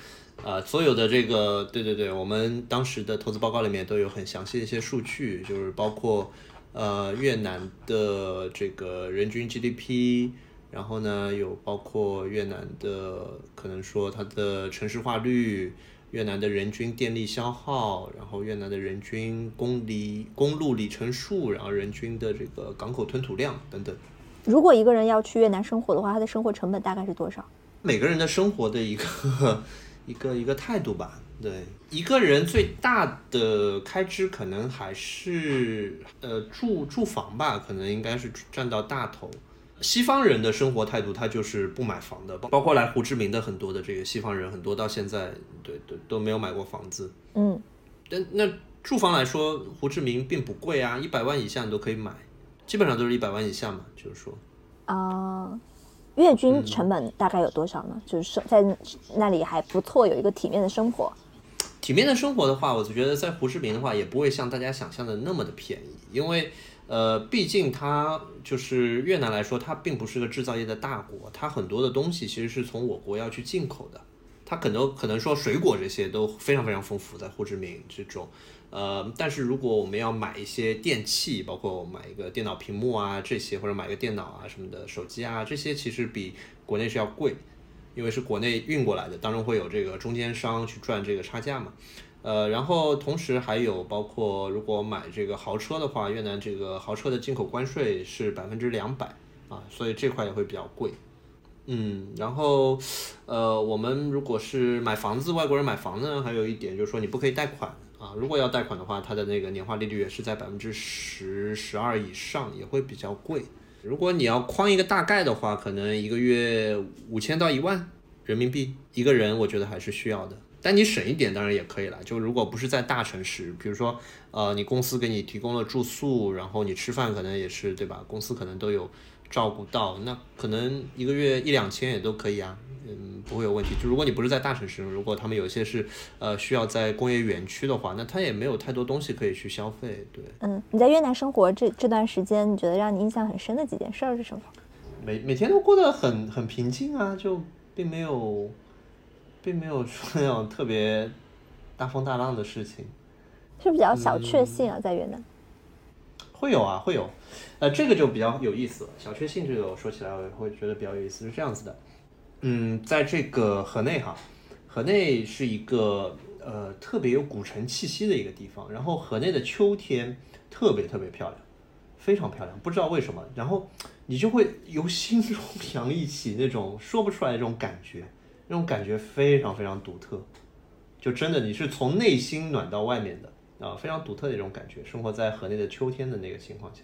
呃，所有的这个，对对对，我们当时的投资报告里面都有很详细的一些数据，就是包括呃越南的这个人均 GDP，然后呢有包括越南的可能说它的城市化率，越南的人均电力消耗，然后越南的人均公里公路里程数，然后人均的这个港口吞吐量等等。如果一个人要去越南生活的话，他的生活成本大概是多少？每个人的生活的一个一个一个态度吧。对，一个人最大的开支可能还是呃住住房吧，可能应该是占到大头。西方人的生活态度，他就是不买房的，包包括来胡志明的很多的这个西方人，很多到现在对对都没有买过房子。嗯，但那住房来说，胡志明并不贵啊，一百万以下你都可以买，基本上都是一百万以下嘛，就是说。啊，月均成本大概有多少呢？就是在那里还不错，有一个体面的生活。体面的生活的话，我就觉得在胡志明的话，也不会像大家想象的那么的便宜，因为呃，毕竟它就是越南来说，它并不是个制造业的大国，它很多的东西其实是从我国要去进口的，它可能可能说水果这些都非常非常丰富在胡志明这种，呃，但是如果我们要买一些电器，包括买一个电脑屏幕啊这些，或者买个电脑啊什么的手机啊这些，其实比国内是要贵。因为是国内运过来的，当中会有这个中间商去赚这个差价嘛，呃，然后同时还有包括如果买这个豪车的话，越南这个豪车的进口关税是百分之两百啊，所以这块也会比较贵，嗯，然后呃，我们如果是买房子，外国人买房呢，还有一点就是说你不可以贷款啊，如果要贷款的话，它的那个年化利率也是在百分之十十二以上，也会比较贵。如果你要框一个大概的话，可能一个月五千到一万人民币一个人，我觉得还是需要的。但你省一点当然也可以了。就如果不是在大城市，比如说呃，你公司给你提供了住宿，然后你吃饭可能也是对吧？公司可能都有照顾到，那可能一个月一两千也都可以啊。嗯，不会有问题。就如果你不是在大城市，如果他们有些是呃需要在工业园区的话，那他也没有太多东西可以去消费。对，嗯，你在越南生活这这段时间，你觉得让你印象很深的几件事儿是什么？每每天都过得很很平静啊，就并没有，并没有出那种特别大风大浪的事情，是比较小确幸啊，在越南。会有啊，会有，呃，这个就比较有意思了。小确幸这个我说起来，我会觉得比较有意思，是这样子的。嗯，在这个河内哈，河内是一个呃特别有古城气息的一个地方。然后河内的秋天特别特别漂亮，非常漂亮，不知道为什么。然后你就会由心中 洋溢起那种说不出来的这种感觉，那种感觉非常非常独特，就真的你是从内心暖到外面的啊，非常独特的一种感觉。生活在河内的秋天的那个情况下，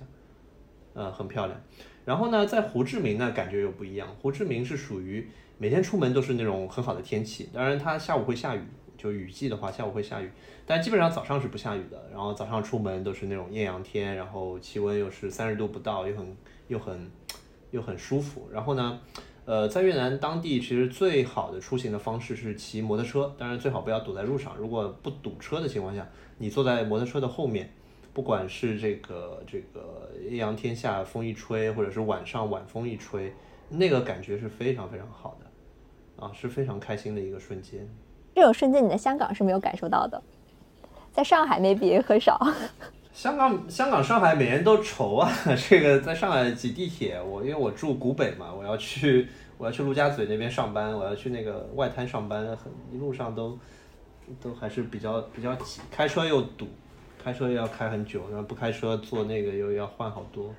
呃，很漂亮。然后呢，在胡志明呢，感觉又不一样。胡志明是属于。每天出门都是那种很好的天气，当然它下午会下雨，就雨季的话下午会下雨，但基本上早上是不下雨的。然后早上出门都是那种艳阳天，然后气温又是三十度不到，又很又很又很舒服。然后呢，呃，在越南当地其实最好的出行的方式是骑摩托车，当然最好不要堵在路上。如果不堵车的情况下，你坐在摩托车的后面，不管是这个这个艳阳天下风一吹，或者是晚上晚风一吹，那个感觉是非常非常好的。啊，是非常开心的一个瞬间。这种瞬间你在香港是没有感受到的，在上海没比很少。香港、香港、上海每年都愁啊。这个在上海挤地铁，我因为我住古北嘛，我要去 我要去陆家嘴那边上班，我要去那个外滩上班，很一路上都都还是比较比较挤，开车又堵，开车又要开很久，然后不开车坐那个又要换好多。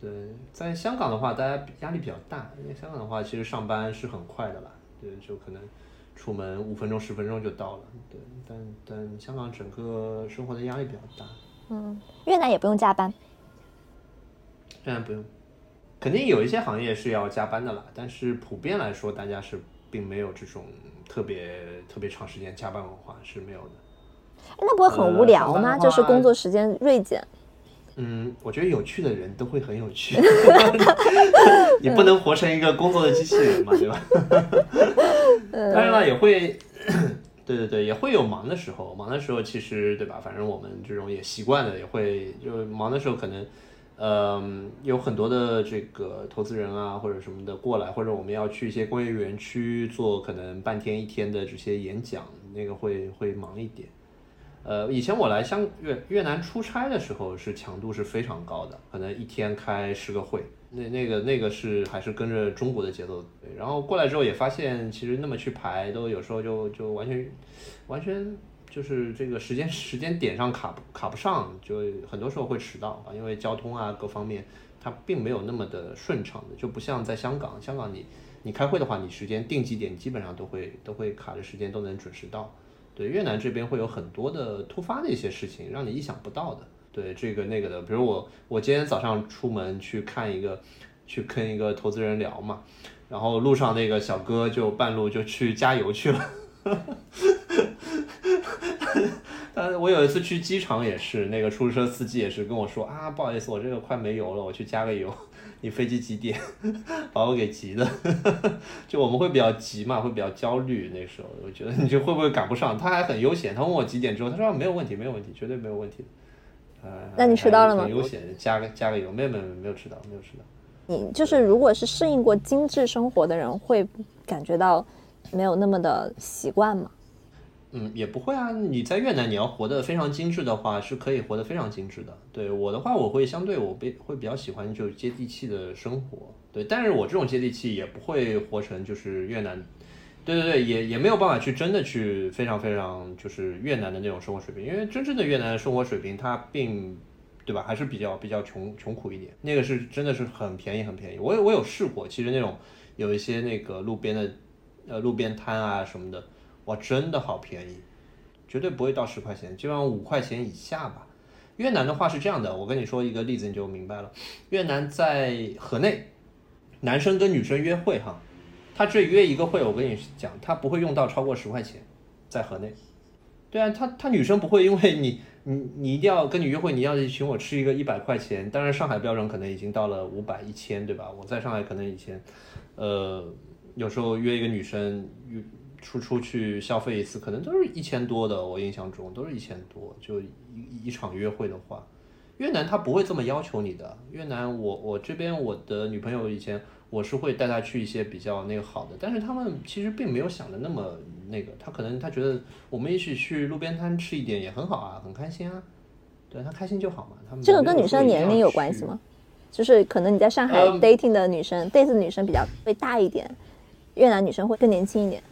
对，在香港的话，大家压力比较大，因为香港的话，其实上班是很快的啦，对，就可能出门五分钟、十分钟就到了，对，但但香港整个生活的压力比较大。嗯，越南也不用加班。越南不用，肯定有一些行业是要加班的啦，但是普遍来说，大家是并没有这种特别特别长时间加班文化是没有的。那不会很无聊吗？就是工作时间锐减。嗯，我觉得有趣的人都会很有趣，你不能活成一个工作的机器人嘛，对吧？当然了，也会，对对对，也会有忙的时候。忙的时候，其实对吧？反正我们这种也习惯了，也会就忙的时候，可能，嗯，有很多的这个投资人啊，或者什么的过来，或者我们要去一些工业园区做可能半天一天的这些演讲，那个会会忙一点。呃，以前我来香越越南出差的时候是强度是非常高的，可能一天开十个会，那那个那个是还是跟着中国的节奏。对，然后过来之后也发现，其实那么去排都有时候就就完全完全就是这个时间时间点上卡不卡不上，就很多时候会迟到啊，因为交通啊各方面它并没有那么的顺畅的，就不像在香港，香港你你开会的话，你时间定几点基本上都会都会卡着时间都能准时到。越南这边会有很多的突发的一些事情，让你意想不到的。对这个那个的，比如我我今天早上出门去看一个，去跟一个投资人聊嘛，然后路上那个小哥就半路就去加油去了。但我有一次去机场也是，那个出租车司机也是跟我说啊，不好意思，我这个快没油了，我去加个油。你飞机几点？把我给急的，就我们会比较急嘛，会比较焦虑。那时候我觉得你就会不会赶不上？他还很悠闲，他问我几点之后，他说没有问题，没有问题，绝对没有问题。呃，那你迟到了吗？很悠闲，加个加个油，没有没有没有迟到，没有迟到。你就是如果是适应过精致生活的人，会感觉到没有那么的习惯吗？嗯，也不会啊。你在越南，你要活得非常精致的话，是可以活得非常精致的。对我的话，我会相对我比会比较喜欢就接地气的生活。对，但是我这种接地气也不会活成就是越南，对对对，也也没有办法去真的去非常非常就是越南的那种生活水平，因为真正的越南生活水平它并对吧，还是比较比较穷穷苦一点。那个是真的是很便宜很便宜。我有我有试过，其实那种有一些那个路边的呃路边摊啊什么的。真的好便宜，绝对不会到十块钱，基本上五块钱以下吧。越南的话是这样的，我跟你说一个例子你就明白了。越南在河内，男生跟女生约会哈，他这约一个会，我跟你讲，他不会用到超过十块钱，在河内。对啊，他他女生不会因为你你你一定要跟你约会，你要请我吃一个一百块钱，当然上海标准可能已经到了五百一千，对吧？我在上海可能以前，呃，有时候约一个女生约。出出去消费一次，可能都是一千多的。我印象中都是一千多，就一一场约会的话，越南他不会这么要求你的。越南，我我这边我的女朋友以前我是会带她去一些比较那个好的，但是他们其实并没有想的那么那个。他可能他觉得我们一起去路边摊吃一点也很好啊，很开心啊，对他开心就好嘛。他们这个跟女生年龄有关系吗？就是可能你在上海 dating 的女生，date 的女生比较会大一点，越南女生会更年轻一点。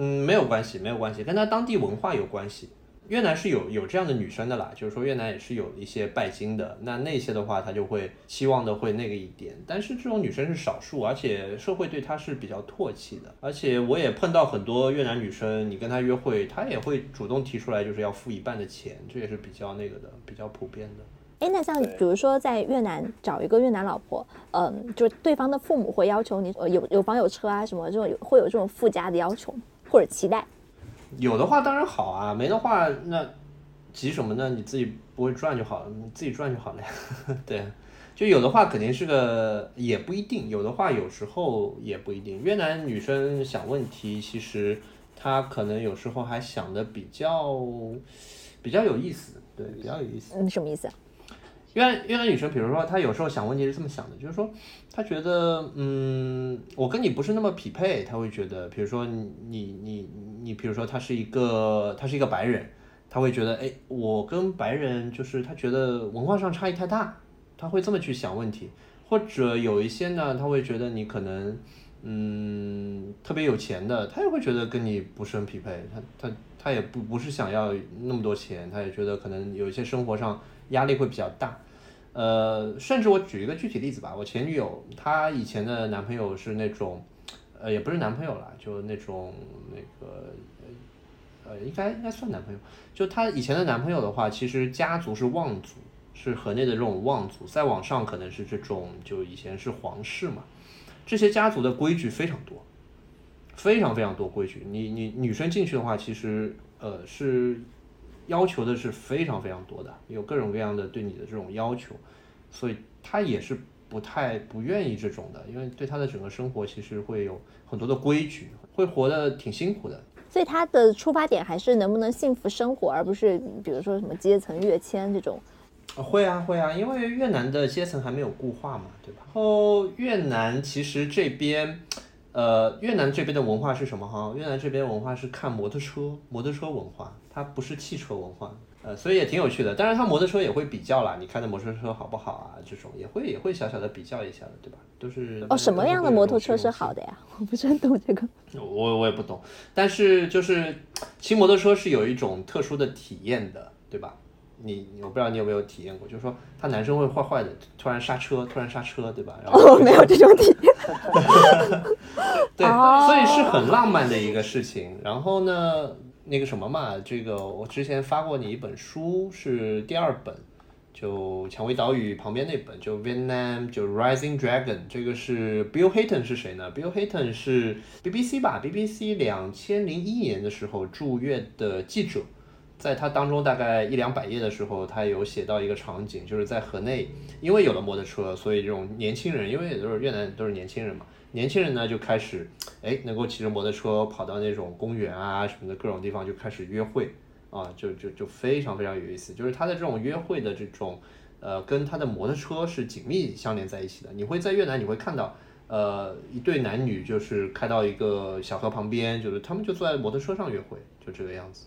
嗯，没有关系，没有关系，跟他当地文化有关系。越南是有有这样的女生的啦，就是说越南也是有一些拜金的，那那些的话，他就会期望的会那个一点。但是这种女生是少数，而且社会对她是比较唾弃的。而且我也碰到很多越南女生，你跟她约会，她也会主动提出来，就是要付一半的钱，这也是比较那个的，比较普遍的。哎，那像比如说在越南找一个越南老婆，嗯，就对方的父母会要求你呃有有房有车啊什么这种会有这种附加的要求吗？或者期待，有的话当然好啊，没的话那急什么呢？你自己不会赚就好了，你自己赚就好了呀。对，就有的话肯定是个，也不一定。有的话有时候也不一定。越南女生想问题，其实她可能有时候还想的比较比较有意思，对，比较有意思。嗯，什么意思？越南越南女生，比如说她有时候想问题是这么想的，就是说他觉得，嗯，我跟你不是那么匹配，他会觉得，比如说你你你你，比如说他是一个他是一个白人，他会觉得，哎，我跟白人就是他觉得文化上差异太大，他会这么去想问题，或者有一些呢，他会觉得你可能，嗯，特别有钱的，他也会觉得跟你不是很匹配，他他他也不不是想要那么多钱，他也觉得可能有一些生活上。压力会比较大，呃，甚至我举一个具体例子吧，我前女友她以前的男朋友是那种，呃，也不是男朋友了，就那种那个，呃，应该应该算男朋友。就她以前的男朋友的话，其实家族是望族，是河内的这种望族，再往上可能是这种，就以前是皇室嘛，这些家族的规矩非常多，非常非常多规矩。你你女生进去的话，其实呃是。要求的是非常非常多的，有各种各样的对你的这种要求，所以他也是不太不愿意这种的，因为对他的整个生活其实会有很多的规矩，会活得挺辛苦的。所以他的出发点还是能不能幸福生活，而不是比如说什么阶层跃迁这种。会啊会啊，因为越南的阶层还没有固化嘛，对吧？然后越南其实这边。呃，越南这边的文化是什么哈？越南这边文化是看摩托车，摩托车文化，它不是汽车文化。呃，所以也挺有趣的。当然，它摩托车也会比较啦，你开的摩托车好不好啊？这种也会也会小小的比较一下的，对吧？都是哦，什么样的摩托车是好的呀？我不是很懂这个。我我也不懂，但是就是骑摩托车是有一种特殊的体验的，对吧？你我不知道你有没有体验过，就是说他男生会坏坏的，突然刹车，突然刹车，对吧？然后哦，没有这种体验。对，哦所以是很浪漫的一个事情。然后呢，那个什么嘛，这个我之前发过你一本书，是第二本，就《蔷薇岛屿》旁边那本，就 Vietnam 就 Rising Dragon，这个是 Bill Hayton 是谁呢？Bill Hayton 是 BBC 吧？BBC 两千零一年的时候驻越的记者。在他当中大概一两百页的时候，他有写到一个场景，就是在河内，因为有了摩托车，所以这种年轻人，因为也都是越南都是年轻人嘛，年轻人呢就开始，哎，能够骑着摩托车跑到那种公园啊什么的各种地方就开始约会啊，就就就非常非常有意思，就是他的这种约会的这种，呃，跟他的摩托车是紧密相连在一起的。你会在越南你会看到，呃，一对男女就是开到一个小河旁边，就是他们就坐在摩托车上约会，就这个样子。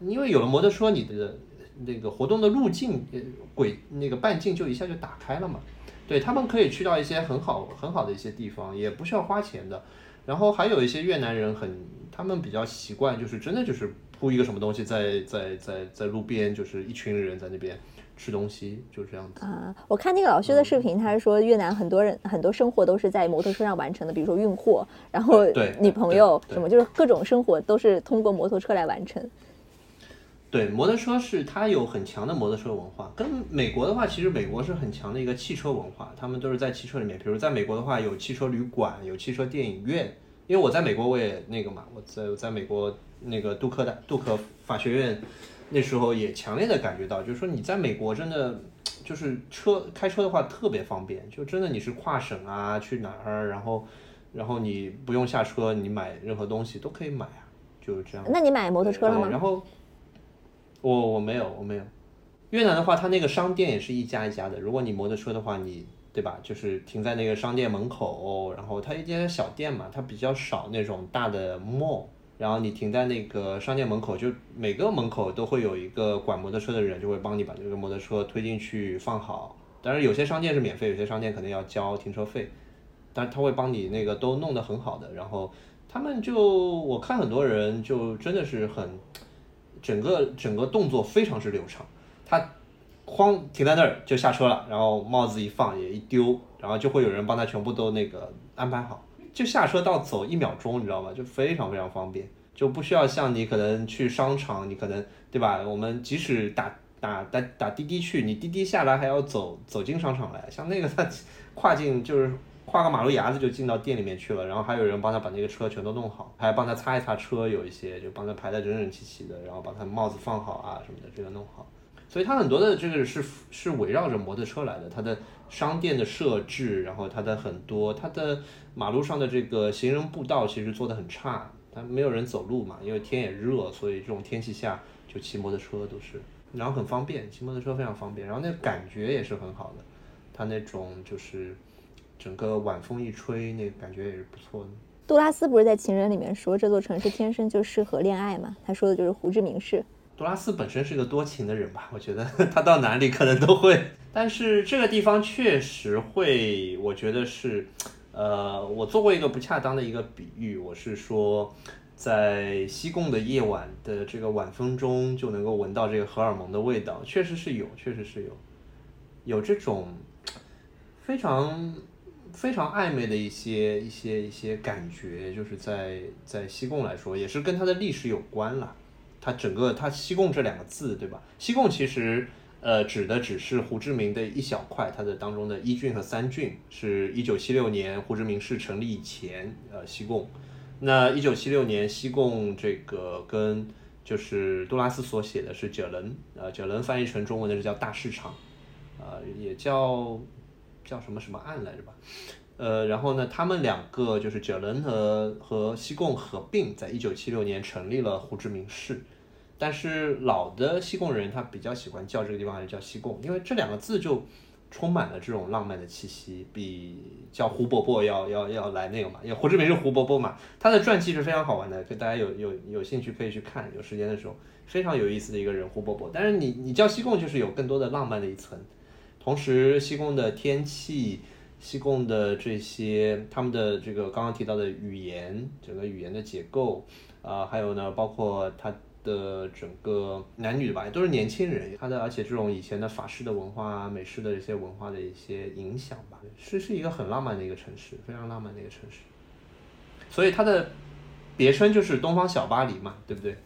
因为有了摩托车，你的那个活动的路径、呃轨那个半径就一下就打开了嘛。对他们可以去到一些很好很好的一些地方，也不需要花钱的。然后还有一些越南人很，他们比较习惯，就是真的就是铺一个什么东西在在在在路边，就是一群人在那边吃东西，就这样子。啊，我看那个老薛的视频，他是说越南很多人很多生活都是在摩托车上完成的，比如说运货，然后对女朋友什么，就是各种生活都是通过摩托车来完成。对，摩托车是它有很强的摩托车文化，跟美国的话，其实美国是很强的一个汽车文化，他们都是在汽车里面，比如在美国的话有汽车旅馆，有汽车电影院。因为我在美国我也那个嘛，我在我在美国那个杜克大杜克法学院，那时候也强烈的感觉到，就是说你在美国真的就是车开车的话特别方便，就真的你是跨省啊去哪儿，然后然后你不用下车，你买任何东西都可以买啊，就是这样。那你买摩托车了吗？对然后我我没有我没有。越南的话，它那个商店也是一家一家的。如果你摩托车的话，你对吧？就是停在那个商店门口，然后它一家小店嘛，它比较少那种大的 mall。然后你停在那个商店门口，就每个门口都会有一个管摩托车的人，就会帮你把这个摩托车推进去放好。当然，有些商店是免费，有些商店可能要交停车费，但是他会帮你那个都弄得很好的。然后他们就我看很多人就真的是很整个整个动作非常之流畅，他哐停在那儿就下车了，然后帽子一放也一丢，然后就会有人帮他全部都那个安排好，就下车到走一秒钟，你知道吗？就非常非常方便，就不需要像你可能去商场，你可能对吧？我们即使打打打打滴滴去，你滴滴下来还要走走进商场来，像那个他 跨境就是。跨个马路牙子就进到店里面去了，然后还有人帮他把那个车全都弄好，还帮他擦一擦车，有一些就帮他排的整整齐齐的，然后把他帽子放好啊什么的，这个弄好。所以他很多的这个是是围绕着摩托车来的，它的商店的设置，然后它的很多它的马路上的这个行人步道其实做的很差，它没有人走路嘛，因为天也热，所以这种天气下就骑摩托车都是，然后很方便，骑摩托车非常方便，然后那感觉也是很好的，它那种就是整个晚风一吹，那个感觉也是不错的。杜拉斯不是在《情人》里面说这座城市天生就适合恋爱嘛？他说的就是胡志明市。杜拉斯本身是个多情的人吧，我觉得 他到哪里可能都会。但是这个地方确实会，我觉得是，呃，我做过一个不恰当的一个比喻，我是说，在西贡的夜晚的这个晚风中，就能够闻到这个荷尔蒙的味道，确实是有，确实是有，有这种非常非常暧昧的一些一些一些感觉，就是在在西贡来说，也是跟它的历史有关了。它整个它西贡这两个字，对吧？西贡其实呃指的只是胡志明的一小块，它的当中的一郡和三郡是一九七六年胡志明市成立以前，呃西贡。那一九七六年西贡这个跟就是杜拉斯所写的是九伦，呃九伦翻译成中文的是叫大市场，呃也叫叫什么什么案来着吧。呃，然后呢，他们两个就是九人和和西贡合并，在一九七六年成立了胡志明市。但是老的西贡人他比较喜欢叫这个地方还是叫西贡，因为这两个字就充满了这种浪漫的气息，比叫胡伯伯要要要来那个嘛，因为胡志明是胡伯伯嘛，他的传记是非常好玩的，就大家有有有兴趣可以去看，有时间的时候非常有意思的一个人胡伯伯。但是你你叫西贡就是有更多的浪漫的一层，同时西贡的天气。西贡的这些，他们的这个刚刚提到的语言，整个语言的结构，啊，还有呢，包括它的整个男女吧，都是年轻人，它的而且这种以前的法式的文化、美式的一些文化的一些影响吧，是是一个很浪漫的一个城市，非常浪漫的一个城市。所以它的别称就是东方小巴黎嘛，对不对？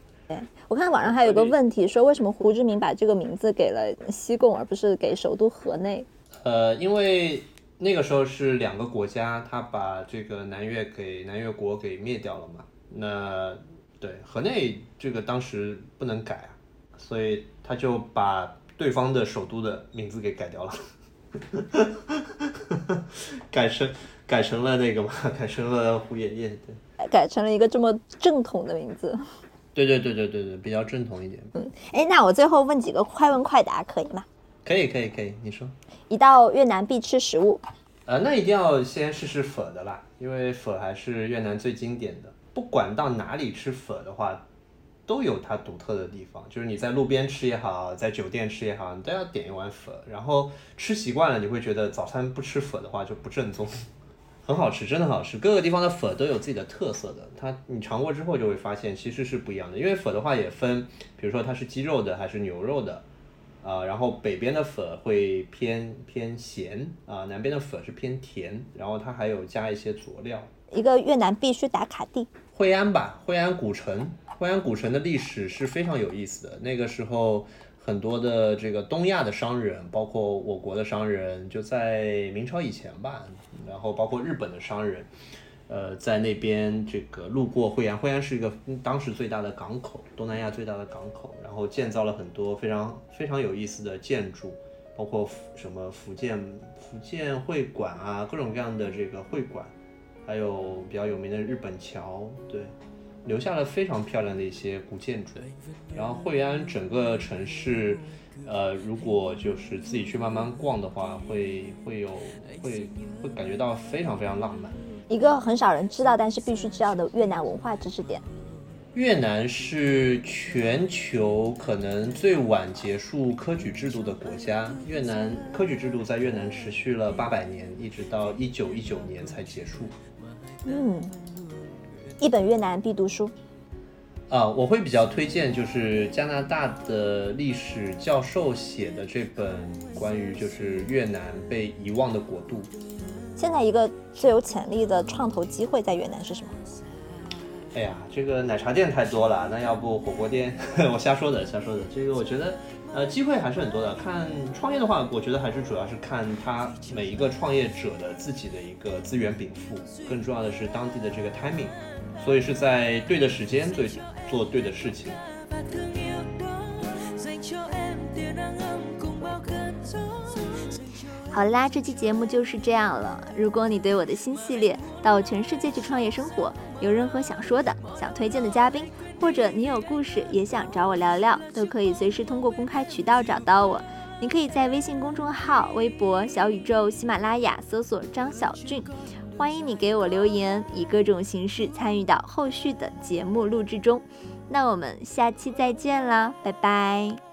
对，我看网上还有个问题说，为什么胡志明把这个名字给了西贡，而不是给首都河内？呃，因为。那个时候是两个国家，他把这个南越给南越国给灭掉了嘛？那对河内这个当时不能改啊，所以他就把对方的首都的名字给改掉了，改成改成了那个嘛，改成了胡爷爷，对，改成了一个这么正统的名字。对对对对对对，比较正统一点。嗯，哎，那我最后问几个快问快答，可以吗？可以可以可以，你说。一到越南必吃食物，呃，那一定要先试试粉的啦，因为粉还是越南最经典的。不管到哪里吃粉的话，都有它独特的地方。就是你在路边吃也好，在酒店吃也好，你都要点一碗粉。然后吃习惯了，你会觉得早餐不吃粉的话就不正宗。很好吃，真的好吃。各个地方的粉都有自己的特色的，它你尝过之后就会发现其实是不一样的。因为粉的话也分，比如说它是鸡肉的还是牛肉的。啊，然后北边的粉会偏偏咸啊，南边的粉是偏甜，然后它还有加一些佐料。一个越南必须打卡地，惠安吧，惠安古城。惠安古城的历史是非常有意思的。那个时候，很多的这个东亚的商人，包括我国的商人，就在明朝以前吧，然后包括日本的商人。呃，在那边这个路过惠安，惠安是一个当时最大的港口，东南亚最大的港口，然后建造了很多非常非常有意思的建筑，包括什么福建福建会馆啊，各种各样的这个会馆，还有比较有名的日本桥，对，留下了非常漂亮的一些古建筑。然后惠安整个城市，呃，如果就是自己去慢慢逛的话，会会有会会感觉到非常非常浪漫。一个很少人知道，但是必须知道的越南文化知识点。越南是全球可能最晚结束科举制度的国家。越南科举制度在越南持续了八百年，一直到一九一九年才结束。嗯，一本越南必读书。啊，我会比较推荐，就是加拿大的历史教授写的这本关于就是越南被遗忘的国度。现在一个最有潜力的创投机会在越南是什么？哎呀，这个奶茶店太多了，那要不火锅店？我瞎说的，瞎说的。这个我觉得，呃，机会还是很多的。看创业的话，我觉得还是主要是看他每一个创业者的自己的一个资源禀赋，更重要的是当地的这个 timing，所以是在对的时间做做对的事情。好啦，这期节目就是这样了。如果你对我的新系列《到全世界去创业生活》有任何想说的、想推荐的嘉宾，或者你有故事也想找我聊聊，都可以随时通过公开渠道找到我。你可以在微信公众号、微博、小宇宙、喜马拉雅搜索张小俊，欢迎你给我留言，以各种形式参与到后续的节目录制中。那我们下期再见啦，拜拜。